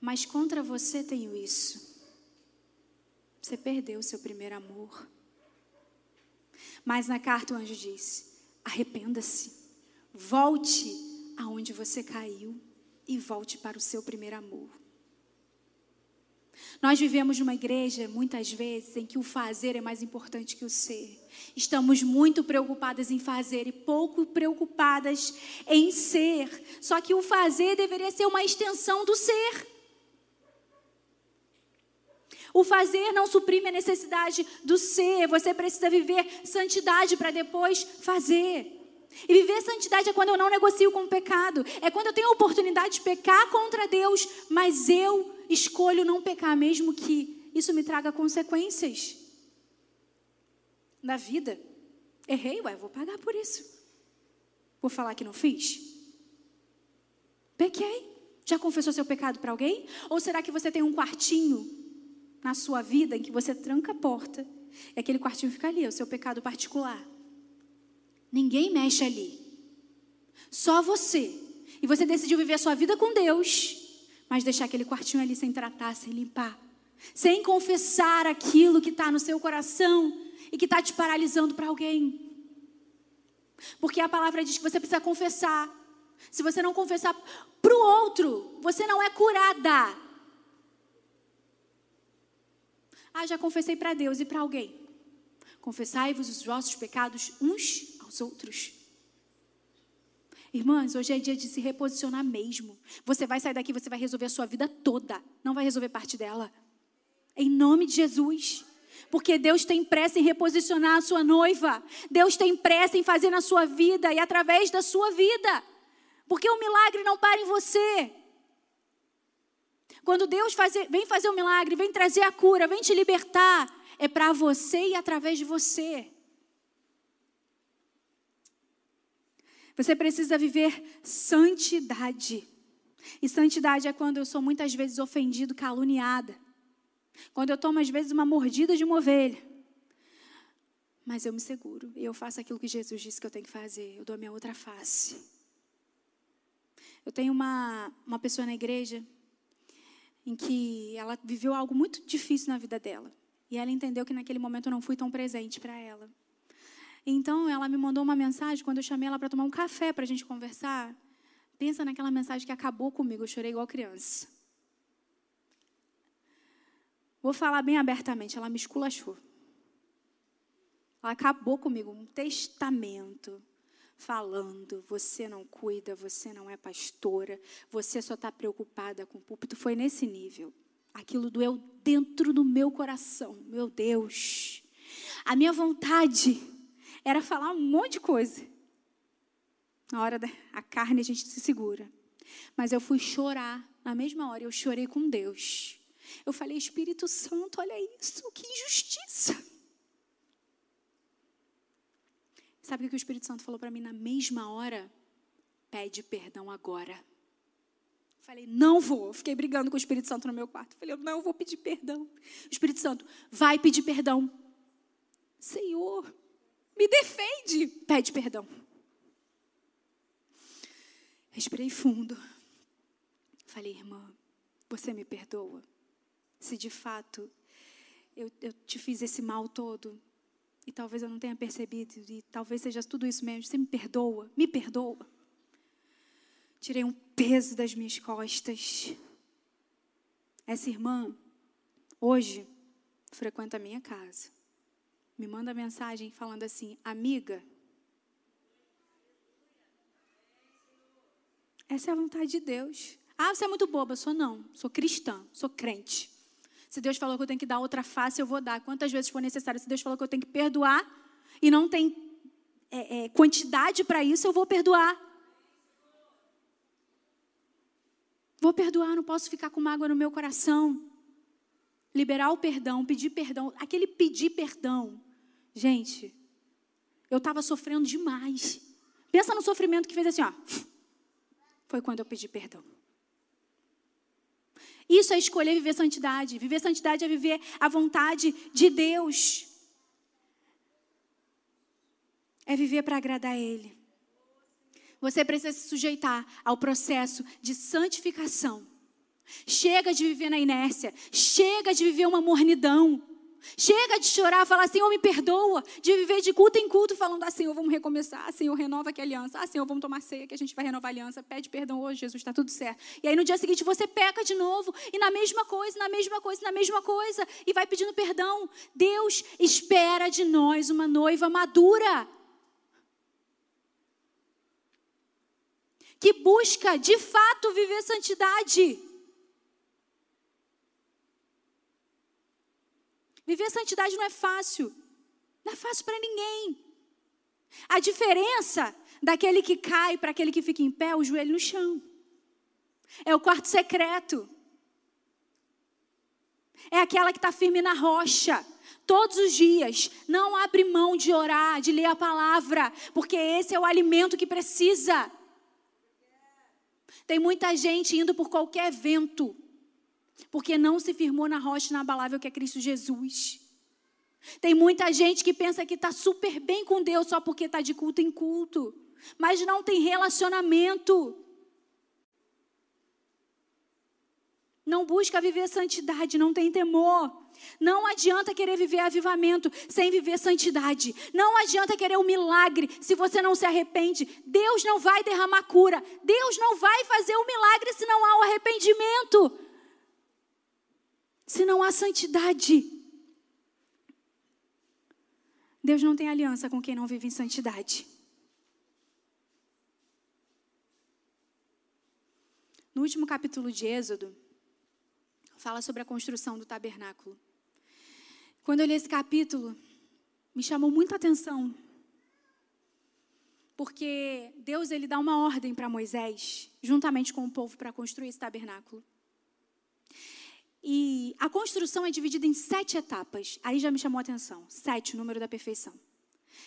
Mas contra você tenho isso. Você perdeu o seu primeiro amor. Mas na carta o anjo diz: arrependa-se, volte aonde você caiu e volte para o seu primeiro amor. Nós vivemos numa igreja, muitas vezes, em que o fazer é mais importante que o ser. Estamos muito preocupadas em fazer e pouco preocupadas em ser. Só que o fazer deveria ser uma extensão do ser. O fazer não suprime a necessidade do ser. Você precisa viver santidade para depois fazer. E viver santidade é quando eu não negocio com o pecado. É quando eu tenho a oportunidade de pecar contra Deus, mas eu escolho não pecar, mesmo que isso me traga consequências na vida. Errei, ué, vou pagar por isso. Vou falar que não fiz? Pequei. Já confessou seu pecado para alguém? Ou será que você tem um quartinho na sua vida em que você tranca a porta e aquele quartinho fica ali, é o seu pecado particular? Ninguém mexe ali. Só você. E você decidiu viver a sua vida com Deus mas deixar aquele quartinho ali sem tratar, sem limpar, sem confessar aquilo que está no seu coração e que está te paralisando para alguém. Porque a palavra diz que você precisa confessar. Se você não confessar para o outro, você não é curada. Ah, já confessei para Deus e para alguém. Confessai-vos os vossos pecados uns aos outros. Irmãs, hoje é dia de se reposicionar mesmo. Você vai sair daqui, você vai resolver a sua vida toda, não vai resolver parte dela. Em nome de Jesus. Porque Deus tem pressa em reposicionar a sua noiva. Deus tem pressa em fazer na sua vida e através da sua vida. Porque o milagre não para em você. Quando Deus fazer, vem fazer o um milagre, vem trazer a cura, vem te libertar, é para você e através de você. Você precisa viver santidade. E santidade é quando eu sou muitas vezes ofendido, caluniada. Quando eu tomo às vezes uma mordida de uma ovelha. Mas eu me seguro e eu faço aquilo que Jesus disse que eu tenho que fazer. Eu dou a minha outra face. Eu tenho uma, uma pessoa na igreja em que ela viveu algo muito difícil na vida dela. E ela entendeu que naquele momento eu não fui tão presente para ela. Então, ela me mandou uma mensagem quando eu chamei ela para tomar um café para a gente conversar. Pensa naquela mensagem que acabou comigo, eu chorei igual criança. Vou falar bem abertamente, ela me esculachou. Ela acabou comigo, um testamento falando: você não cuida, você não é pastora, você só está preocupada com o púlpito. Foi nesse nível. Aquilo doeu dentro do meu coração. Meu Deus. A minha vontade era falar um monte de coisa. Na hora da carne a gente se segura. Mas eu fui chorar na mesma hora, eu chorei com Deus. Eu falei, Espírito Santo, olha isso, que injustiça. Sabe o que o Espírito Santo falou para mim na mesma hora? Pede perdão agora. Falei, não vou. Fiquei brigando com o Espírito Santo no meu quarto. Falei, eu não vou pedir perdão. O Espírito Santo, vai pedir perdão. Senhor, me defende. Pede perdão. Respirei fundo. Falei, irmã, você me perdoa? Se de fato eu, eu te fiz esse mal todo, e talvez eu não tenha percebido, e talvez seja tudo isso mesmo, você me perdoa? Me perdoa? Tirei um peso das minhas costas. Essa irmã, hoje, frequenta a minha casa me manda mensagem falando assim: Amiga, essa é a vontade de Deus. Ah, você é muito boba. Sou não. Sou cristã, sou crente. Se Deus falou que eu tenho que dar outra face, eu vou dar. Quantas vezes for necessário. Se Deus falou que eu tenho que perdoar e não tem é, é, quantidade para isso, eu vou perdoar. Vou perdoar, não posso ficar com mágoa no meu coração liberar o perdão, pedir perdão, aquele pedir perdão. Gente, eu estava sofrendo demais. Pensa no sofrimento que fez assim, ó. Foi quando eu pedi perdão. Isso é escolher viver santidade. Viver santidade é viver a vontade de Deus. É viver para agradar a Ele. Você precisa se sujeitar ao processo de santificação. Chega de viver na inércia. Chega de viver uma mornidão. Chega de chorar, falar, Senhor, me perdoa. De viver de culto em culto, falando, ah, Senhor, vamos recomeçar. Ah, Senhor, renova a aliança. Ah, Senhor, vamos tomar ceia, que a gente vai renovar a aliança. Pede perdão hoje, Jesus, está tudo certo. E aí no dia seguinte você peca de novo. E na mesma coisa, na mesma coisa, na mesma coisa. E vai pedindo perdão. Deus espera de nós uma noiva madura. Que busca, de fato, viver santidade. Viver santidade não é fácil. Não é fácil para ninguém. A diferença daquele que cai para aquele que fica em pé, o joelho no chão. É o quarto secreto. É aquela que está firme na rocha. Todos os dias. Não abre mão de orar, de ler a palavra. Porque esse é o alimento que precisa. Tem muita gente indo por qualquer vento porque não se firmou na rocha inabalável que é Cristo Jesus. Tem muita gente que pensa que está super bem com Deus só porque está de culto em culto, mas não tem relacionamento. Não busca viver santidade, não tem temor. Não adianta querer viver avivamento sem viver santidade. Não adianta querer um milagre se você não se arrepende. Deus não vai derramar cura. Deus não vai fazer um milagre se não há o arrependimento se não há santidade. Deus não tem aliança com quem não vive em santidade. No último capítulo de Êxodo, fala sobre a construção do tabernáculo. Quando eu li esse capítulo, me chamou muita atenção. Porque Deus ele dá uma ordem para Moisés, juntamente com o povo, para construir esse tabernáculo. E a construção é dividida em sete etapas. Aí já me chamou a atenção. Sete, o número da perfeição.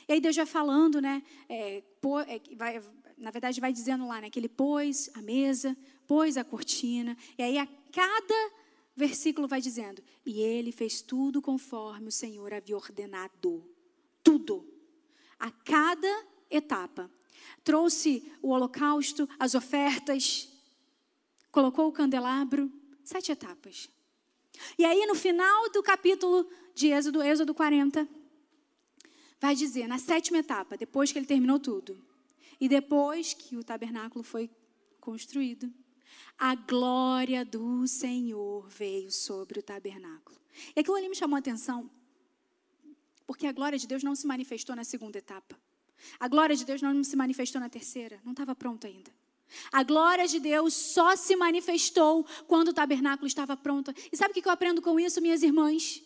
E aí Deus vai falando, né? É, pô, é, vai, na verdade, vai dizendo lá, né? Que ele pôs a mesa, pôs a cortina. E aí a cada versículo vai dizendo: E ele fez tudo conforme o Senhor havia ordenado. Tudo. A cada etapa. Trouxe o holocausto, as ofertas, colocou o candelabro. Sete etapas. E aí, no final do capítulo de Êxodo, Êxodo 40, vai dizer, na sétima etapa, depois que ele terminou tudo, e depois que o tabernáculo foi construído, a glória do Senhor veio sobre o tabernáculo. E aquilo ali me chamou a atenção, porque a glória de Deus não se manifestou na segunda etapa. A glória de Deus não se manifestou na terceira, não estava pronto ainda. A glória de Deus só se manifestou quando o tabernáculo estava pronto. E sabe o que eu aprendo com isso, minhas irmãs?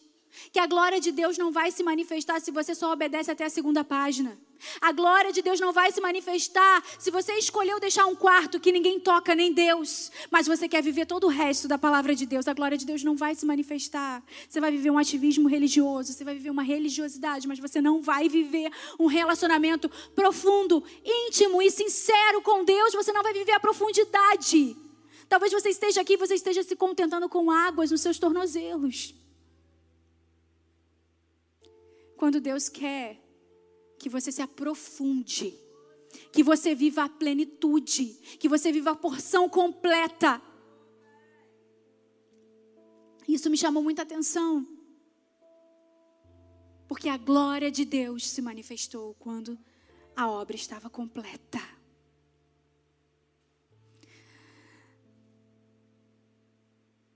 Que a glória de Deus não vai se manifestar se você só obedece até a segunda página. A glória de Deus não vai se manifestar se você escolheu deixar um quarto que ninguém toca, nem Deus, mas você quer viver todo o resto da palavra de Deus. A glória de Deus não vai se manifestar. Você vai viver um ativismo religioso, você vai viver uma religiosidade, mas você não vai viver um relacionamento profundo, íntimo e sincero com Deus. Você não vai viver a profundidade. Talvez você esteja aqui, você esteja se contentando com águas nos seus tornozelos. Quando Deus quer que você se aprofunde, que você viva a plenitude, que você viva a porção completa. Isso me chamou muita atenção. Porque a glória de Deus se manifestou quando a obra estava completa.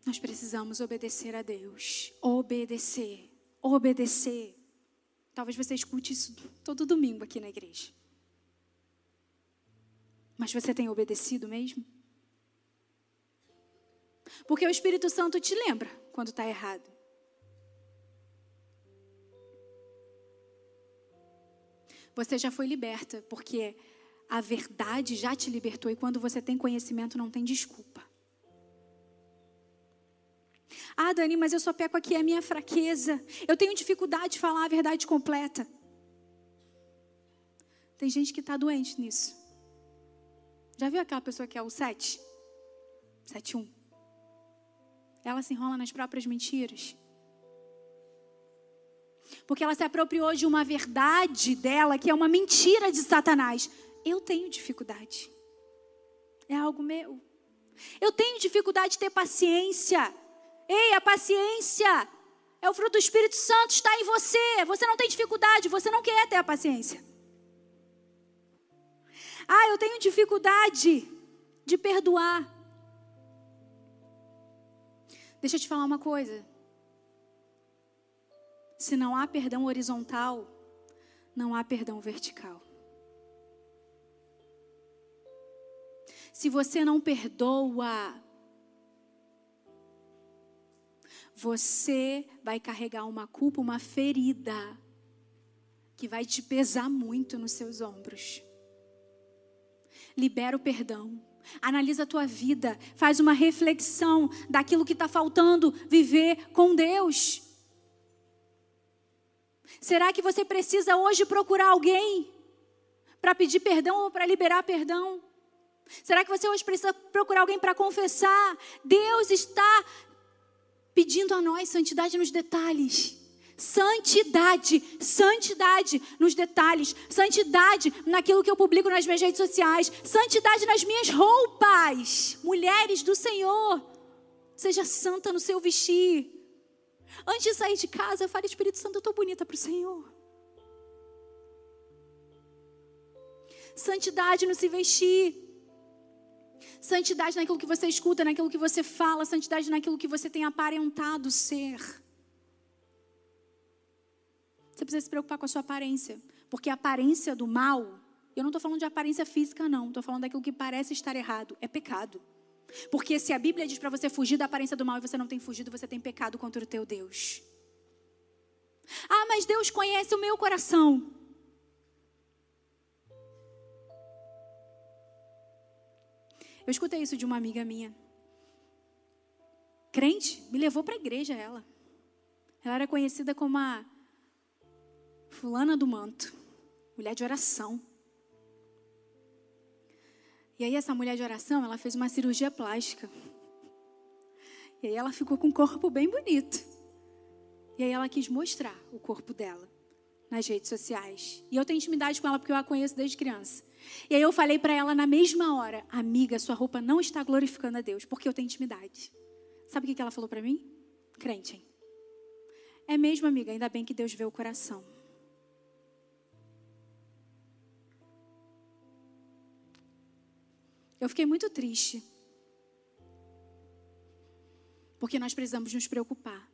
Nós precisamos obedecer a Deus. Obedecer. Obedecer. Talvez você escute isso todo domingo aqui na igreja. Mas você tem obedecido mesmo? Porque o Espírito Santo te lembra quando está errado. Você já foi liberta, porque a verdade já te libertou e quando você tem conhecimento não tem desculpa. Ah, Dani, mas eu só peco aqui, é a minha fraqueza. Eu tenho dificuldade de falar a verdade completa. Tem gente que está doente nisso. Já viu aquela pessoa que é o 7? 7-1. ela se enrola nas próprias mentiras. Porque ela se apropriou de uma verdade dela que é uma mentira de Satanás. Eu tenho dificuldade. É algo meu. Eu tenho dificuldade de ter paciência. Ei, a paciência é o fruto do Espírito Santo, está em você. Você não tem dificuldade, você não quer ter a paciência. Ah, eu tenho dificuldade de perdoar. Deixa eu te falar uma coisa. Se não há perdão horizontal, não há perdão vertical. Se você não perdoa, você vai carregar uma culpa, uma ferida, que vai te pesar muito nos seus ombros. Libera o perdão. Analisa a tua vida, faz uma reflexão daquilo que está faltando viver com Deus. Será que você precisa hoje procurar alguém para pedir perdão ou para liberar perdão? Será que você hoje precisa procurar alguém para confessar? Deus está pedindo a nós santidade nos detalhes. Santidade, santidade nos detalhes, santidade naquilo que eu publico nas minhas redes sociais, santidade nas minhas roupas. Mulheres do Senhor, seja santa no seu vestir. Antes de sair de casa, fale, Espírito Santo, eu estou bonita para o Senhor. Santidade no se vestir. Santidade naquilo que você escuta, naquilo que você fala, santidade naquilo que você tem aparentado ser. Você precisa se preocupar com a sua aparência. Porque a aparência do mal, eu não estou falando de aparência física, não. Estou falando daquilo que parece estar errado. É pecado. Porque se a Bíblia diz para você fugir da aparência do mal e você não tem fugido, você tem pecado contra o teu Deus. Ah, mas Deus conhece o meu coração. Eu escutei isso de uma amiga minha. Crente, me levou para a igreja ela. Ela era conhecida como a fulana do manto, mulher de oração. E aí essa mulher de oração, ela fez uma cirurgia plástica. E aí ela ficou com um corpo bem bonito. E aí ela quis mostrar o corpo dela nas redes sociais. E eu tenho intimidade com ela porque eu a conheço desde criança. E aí eu falei para ela na mesma hora, amiga, sua roupa não está glorificando a Deus, porque eu tenho intimidade. Sabe o que ela falou para mim? Crente. Hein? É mesmo, amiga, ainda bem que Deus vê o coração. Eu fiquei muito triste. Porque nós precisamos nos preocupar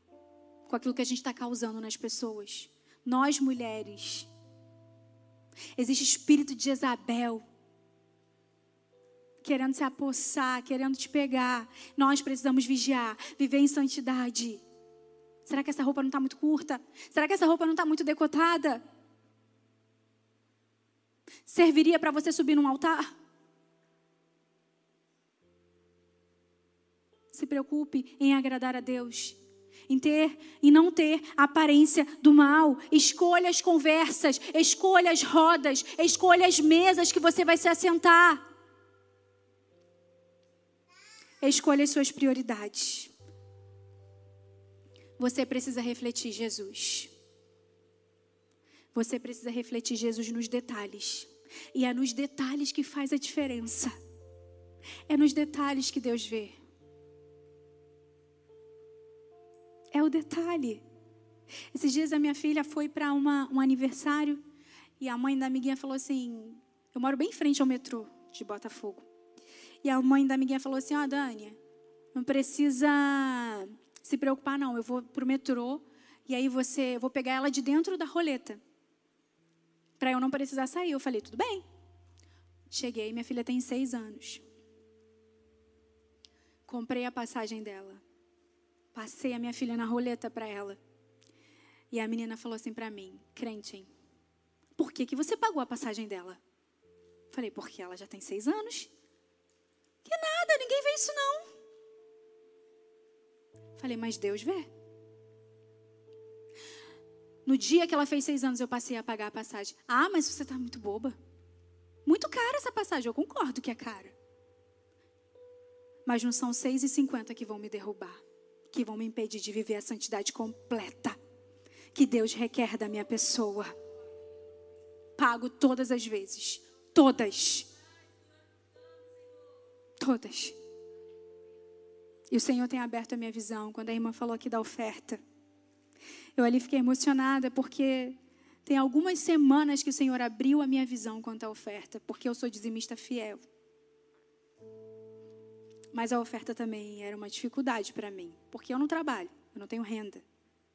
com aquilo que a gente está causando nas pessoas. Nós, mulheres. Existe espírito de Jezabel querendo se apossar, querendo te pegar. Nós precisamos vigiar, viver em santidade. Será que essa roupa não está muito curta? Será que essa roupa não está muito decotada? Serviria para você subir num altar? Se preocupe em agradar a Deus. Em ter e não ter a aparência do mal. Escolha as conversas, escolha as rodas, escolha as mesas que você vai se assentar. Escolha as suas prioridades. Você precisa refletir Jesus. Você precisa refletir Jesus nos detalhes. E é nos detalhes que faz a diferença. É nos detalhes que Deus vê. É o detalhe. Esses dias a minha filha foi para um aniversário e a mãe da amiguinha falou assim: Eu moro bem em frente ao metrô de Botafogo. E a mãe da amiguinha falou assim: Ó, oh, Dânia, não precisa se preocupar, não. Eu vou pro metrô e aí você, eu vou pegar ela de dentro da roleta para eu não precisar sair. Eu falei: Tudo bem. Cheguei, minha filha tem seis anos. Comprei a passagem dela. Passei a minha filha na roleta para ela. E a menina falou assim para mim, crente, hein? Por que, que você pagou a passagem dela? Falei, porque ela já tem seis anos. Que nada, ninguém vê isso não. Falei, mas Deus vê. No dia que ela fez seis anos, eu passei a pagar a passagem. Ah, mas você está muito boba. Muito cara essa passagem, eu concordo que é cara. Mas não são seis e cinquenta que vão me derrubar que vão me impedir de viver a santidade completa que Deus requer da minha pessoa. Pago todas as vezes. Todas. Todas. E o Senhor tem aberto a minha visão. Quando a irmã falou aqui da oferta, eu ali fiquei emocionada porque tem algumas semanas que o Senhor abriu a minha visão quanto à oferta, porque eu sou dizimista fiel. Mas a oferta também era uma dificuldade para mim, porque eu não trabalho, eu não tenho renda.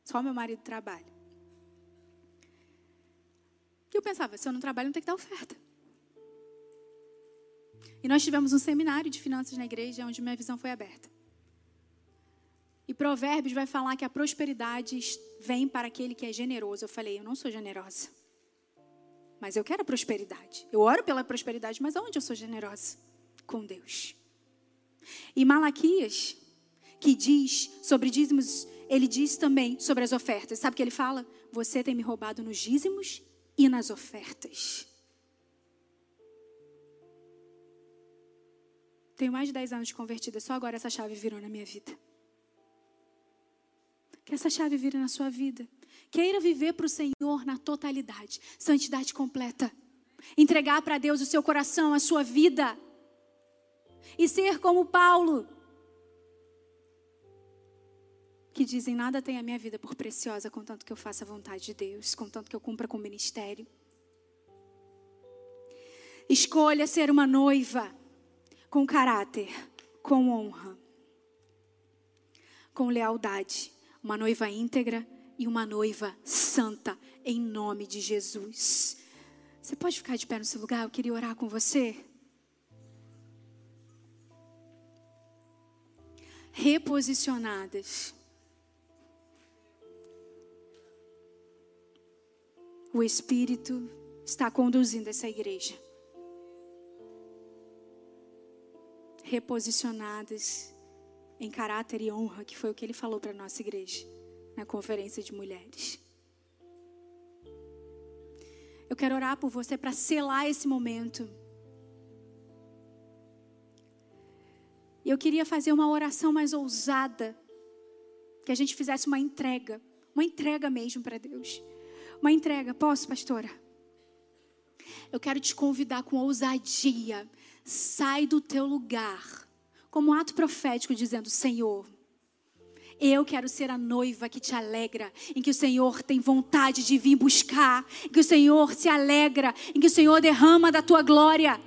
Só meu marido trabalha. E eu pensava, se eu não trabalho, não tem que dar oferta. E nós tivemos um seminário de finanças na igreja, onde minha visão foi aberta. E Provérbios vai falar que a prosperidade vem para aquele que é generoso. Eu falei, eu não sou generosa. Mas eu quero a prosperidade. Eu oro pela prosperidade, mas aonde eu sou generosa? Com Deus. E Malaquias, que diz sobre dízimos, ele diz também sobre as ofertas. Sabe o que ele fala? Você tem me roubado nos dízimos e nas ofertas. Tenho mais de 10 anos de convertida, só agora essa chave virou na minha vida. Que essa chave vire na sua vida. Queira viver para o Senhor na totalidade, santidade completa. Entregar para Deus o seu coração, a sua vida. E ser como Paulo, que dizem: Nada tem a minha vida por preciosa, contanto que eu faça a vontade de Deus, contanto que eu cumpra com o ministério. Escolha ser uma noiva com caráter, com honra, com lealdade, uma noiva íntegra e uma noiva santa, em nome de Jesus. Você pode ficar de pé no seu lugar? Eu queria orar com você. Reposicionadas o Espírito está conduzindo essa igreja. Reposicionadas em caráter e honra, que foi o que ele falou para a nossa igreja na conferência de mulheres. Eu quero orar por você para selar esse momento. E eu queria fazer uma oração mais ousada, que a gente fizesse uma entrega, uma entrega mesmo para Deus uma entrega. Posso, pastora? Eu quero te convidar com ousadia. Sai do teu lugar, como um ato profético, dizendo: Senhor, eu quero ser a noiva que te alegra, em que o Senhor tem vontade de vir buscar, em que o Senhor se alegra, em que o Senhor derrama da tua glória.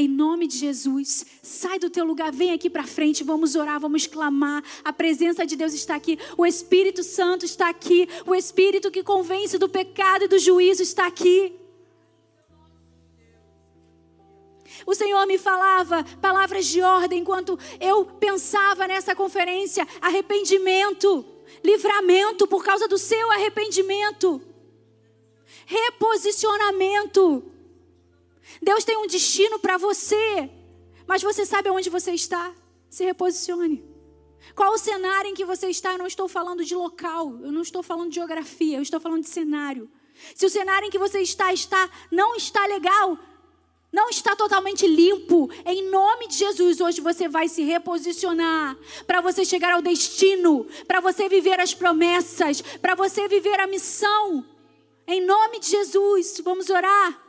Em nome de Jesus, sai do teu lugar, vem aqui para frente, vamos orar, vamos clamar. A presença de Deus está aqui, o Espírito Santo está aqui, o Espírito que convence do pecado e do juízo está aqui. O Senhor me falava palavras de ordem enquanto eu pensava nessa conferência: arrependimento, livramento por causa do seu arrependimento, reposicionamento. Deus tem um destino para você, mas você sabe aonde você está? Se reposicione. Qual o cenário em que você está? Eu não estou falando de local, eu não estou falando de geografia, eu estou falando de cenário. Se o cenário em que você está está não está legal, não está totalmente limpo, em nome de Jesus, hoje você vai se reposicionar para você chegar ao destino, para você viver as promessas, para você viver a missão. Em nome de Jesus, vamos orar.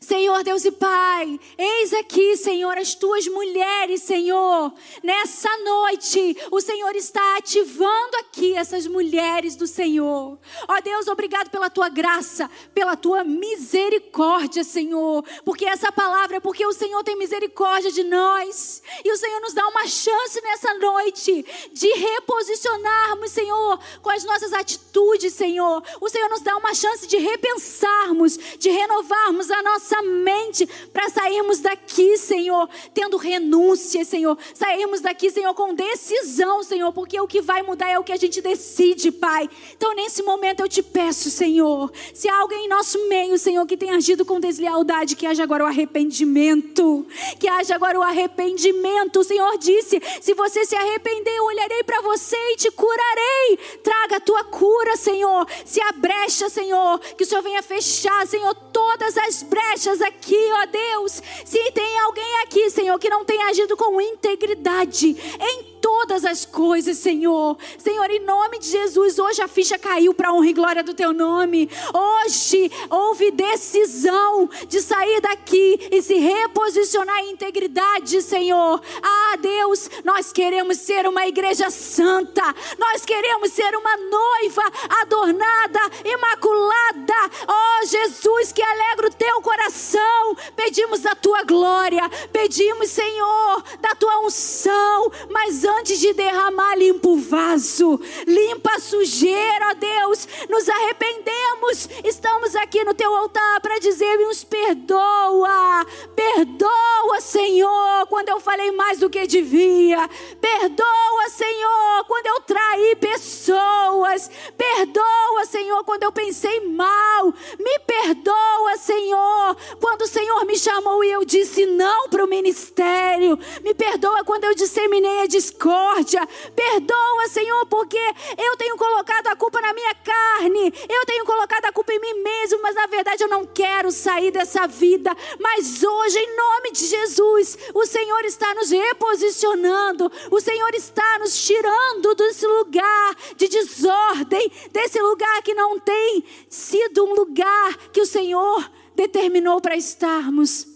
Senhor Deus e Pai, eis aqui, Senhor, as tuas mulheres, Senhor. Nessa noite, o Senhor está ativando aqui essas mulheres do Senhor. Ó Deus, obrigado pela tua graça, pela tua misericórdia, Senhor. Porque essa palavra é porque o Senhor tem misericórdia de nós. E o Senhor nos dá uma chance nessa noite de reposicionarmos, Senhor, com as nossas atitudes, Senhor. O Senhor nos dá uma chance de repensarmos, de renovarmos a nossa nossa mente para sairmos daqui, Senhor, tendo renúncia, Senhor. Sairmos daqui, Senhor, com decisão, Senhor, porque o que vai mudar é o que a gente decide, Pai. Então, nesse momento, eu te peço, Senhor, se há alguém em nosso meio, Senhor, que tem agido com deslealdade, que haja agora o arrependimento. Que haja agora o arrependimento. O Senhor disse: se você se arrepender, eu olharei para você e te curarei. Traga a tua cura, Senhor. Se a brecha, Senhor, que o Senhor venha fechar, Senhor, todas as brechas aqui, ó Deus. Se tem alguém aqui, Senhor, que não tem agido com integridade em todas as coisas, Senhor. Senhor, em nome de Jesus, hoje a ficha caiu para a honra e glória do teu nome. Hoje houve decisão de sair daqui e se reposicionar em integridade, Senhor. Ah, Deus, nós queremos ser uma igreja santa. Nós queremos ser uma noiva adornada, imaculada. Oh, Jesus, que alegra o teu coração. Pedimos da tua glória, pedimos, Senhor, da tua unção, mas antes antes de derramar, limpa o vaso, limpa a sujeira, ó Deus. Nos arrependemos, estamos aqui no teu altar para dizer: nos perdoa, perdoa, Senhor, quando eu falei mais do que devia, perdoa, Senhor, quando eu traí pessoas, perdoa, Senhor, quando eu pensei mal, me perdoa, Senhor, quando o Senhor me chamou e eu disse não para o ministério, me perdoa quando eu disseminei a discórdia misericórdia. Perdoa, Senhor, porque eu tenho colocado a culpa na minha carne, eu tenho colocado a culpa em mim mesmo, mas na verdade eu não quero sair dessa vida. Mas hoje, em nome de Jesus, o Senhor está nos reposicionando, o Senhor está nos tirando desse lugar de desordem, desse lugar que não tem sido um lugar que o Senhor determinou para estarmos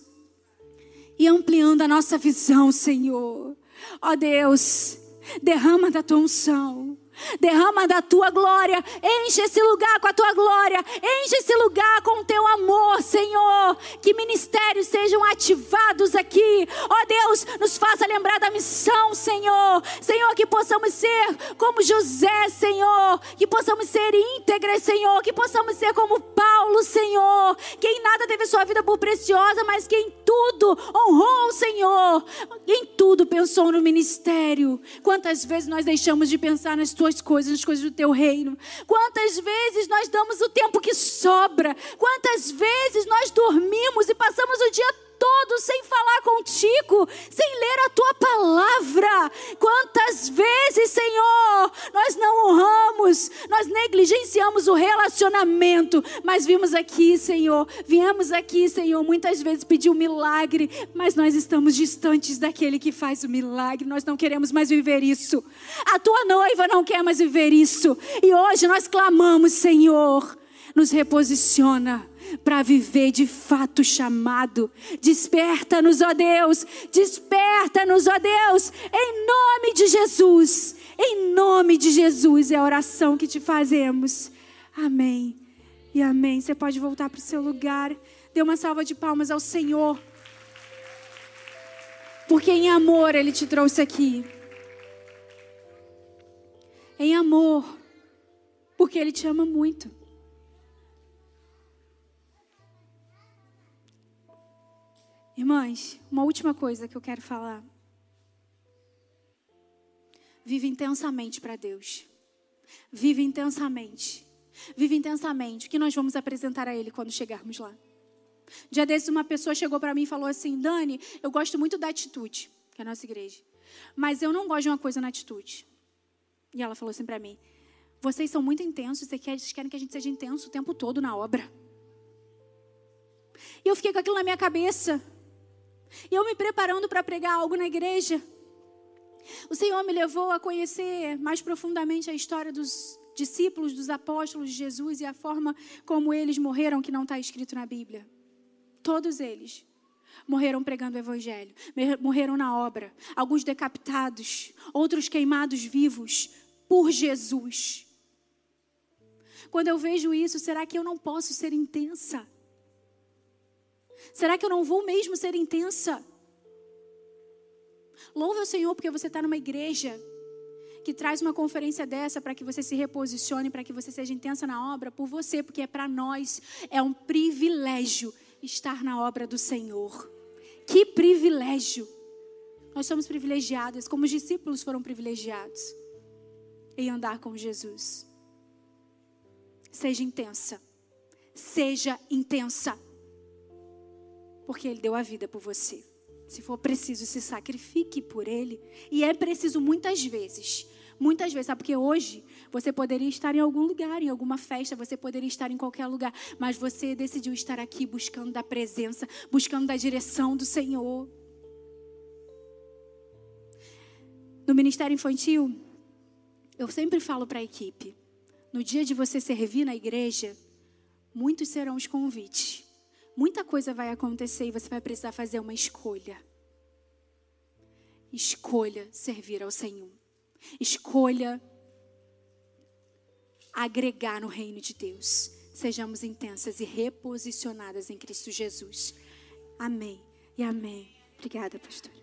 e ampliando a nossa visão, Senhor. Ó oh Deus, derrama da tua unção derrama da tua glória, enche esse lugar com a tua glória, enche esse lugar com o teu amor, Senhor. Que ministérios sejam ativados aqui, ó oh, Deus, nos faça lembrar da missão, Senhor. Senhor, que possamos ser como José, Senhor, que possamos ser íntegras, Senhor, que possamos ser como Paulo, Senhor, que em nada teve sua vida por preciosa, mas que em tudo honrou o Senhor, em tudo pensou no ministério. Quantas vezes nós deixamos de pensar nas tuas tuas coisas, nas coisas do teu reino. Quantas vezes nós damos o tempo que sobra? Quantas vezes nós dormimos e passamos o dia todo sem falar contigo, sem ler a tua palavra. Quantas vezes, Senhor, nós não honramos, nós negligenciamos o relacionamento, mas vimos aqui, Senhor, viemos aqui, Senhor, muitas vezes pedir um milagre, mas nós estamos distantes daquele que faz o milagre, nós não queremos mais viver isso. A tua noiva não quer mais viver isso, e hoje nós clamamos, Senhor, nos reposiciona para viver de fato chamado. Desperta-nos, ó Deus, desperta-nos, ó Deus, em nome de Jesus. Em nome de Jesus é a oração que te fazemos. Amém. E amém. Você pode voltar para o seu lugar. Dê uma salva de palmas ao Senhor. Porque em amor Ele te trouxe aqui. Em amor. Porque Ele te ama muito. Irmãs, uma última coisa que eu quero falar. Vive intensamente para Deus. Vive intensamente. Vive intensamente. O que nós vamos apresentar a Ele quando chegarmos lá? Dia desses, uma pessoa chegou para mim e falou assim: Dani, eu gosto muito da atitude, que é a nossa igreja, mas eu não gosto de uma coisa na atitude. E ela falou assim para mim: Vocês são muito intensos, vocês querem que a gente seja intenso o tempo todo na obra. E eu fiquei com aquilo na minha cabeça. E eu me preparando para pregar algo na igreja, o Senhor me levou a conhecer mais profundamente a história dos discípulos, dos apóstolos de Jesus e a forma como eles morreram, que não está escrito na Bíblia. Todos eles morreram pregando o Evangelho, morreram na obra, alguns decapitados, outros queimados vivos por Jesus. Quando eu vejo isso, será que eu não posso ser intensa? Será que eu não vou mesmo ser intensa? Louve o Senhor porque você está numa igreja que traz uma conferência dessa para que você se reposicione, para que você seja intensa na obra por você, porque é para nós é um privilégio estar na obra do Senhor. Que privilégio! Nós somos privilegiadas, como os discípulos foram privilegiados em andar com Jesus. Seja intensa. Seja intensa porque Ele deu a vida por você. Se for preciso, se sacrifique por Ele. E é preciso muitas vezes. Muitas vezes, sabe? Porque hoje você poderia estar em algum lugar, em alguma festa, você poderia estar em qualquer lugar, mas você decidiu estar aqui buscando da presença, buscando da direção do Senhor. No Ministério Infantil, eu sempre falo para a equipe: no dia de você servir na igreja, muitos serão os convites. Muita coisa vai acontecer e você vai precisar fazer uma escolha. Escolha servir ao Senhor. Escolha agregar no reino de Deus. Sejamos intensas e reposicionadas em Cristo Jesus. Amém e amém. Obrigada, pastor.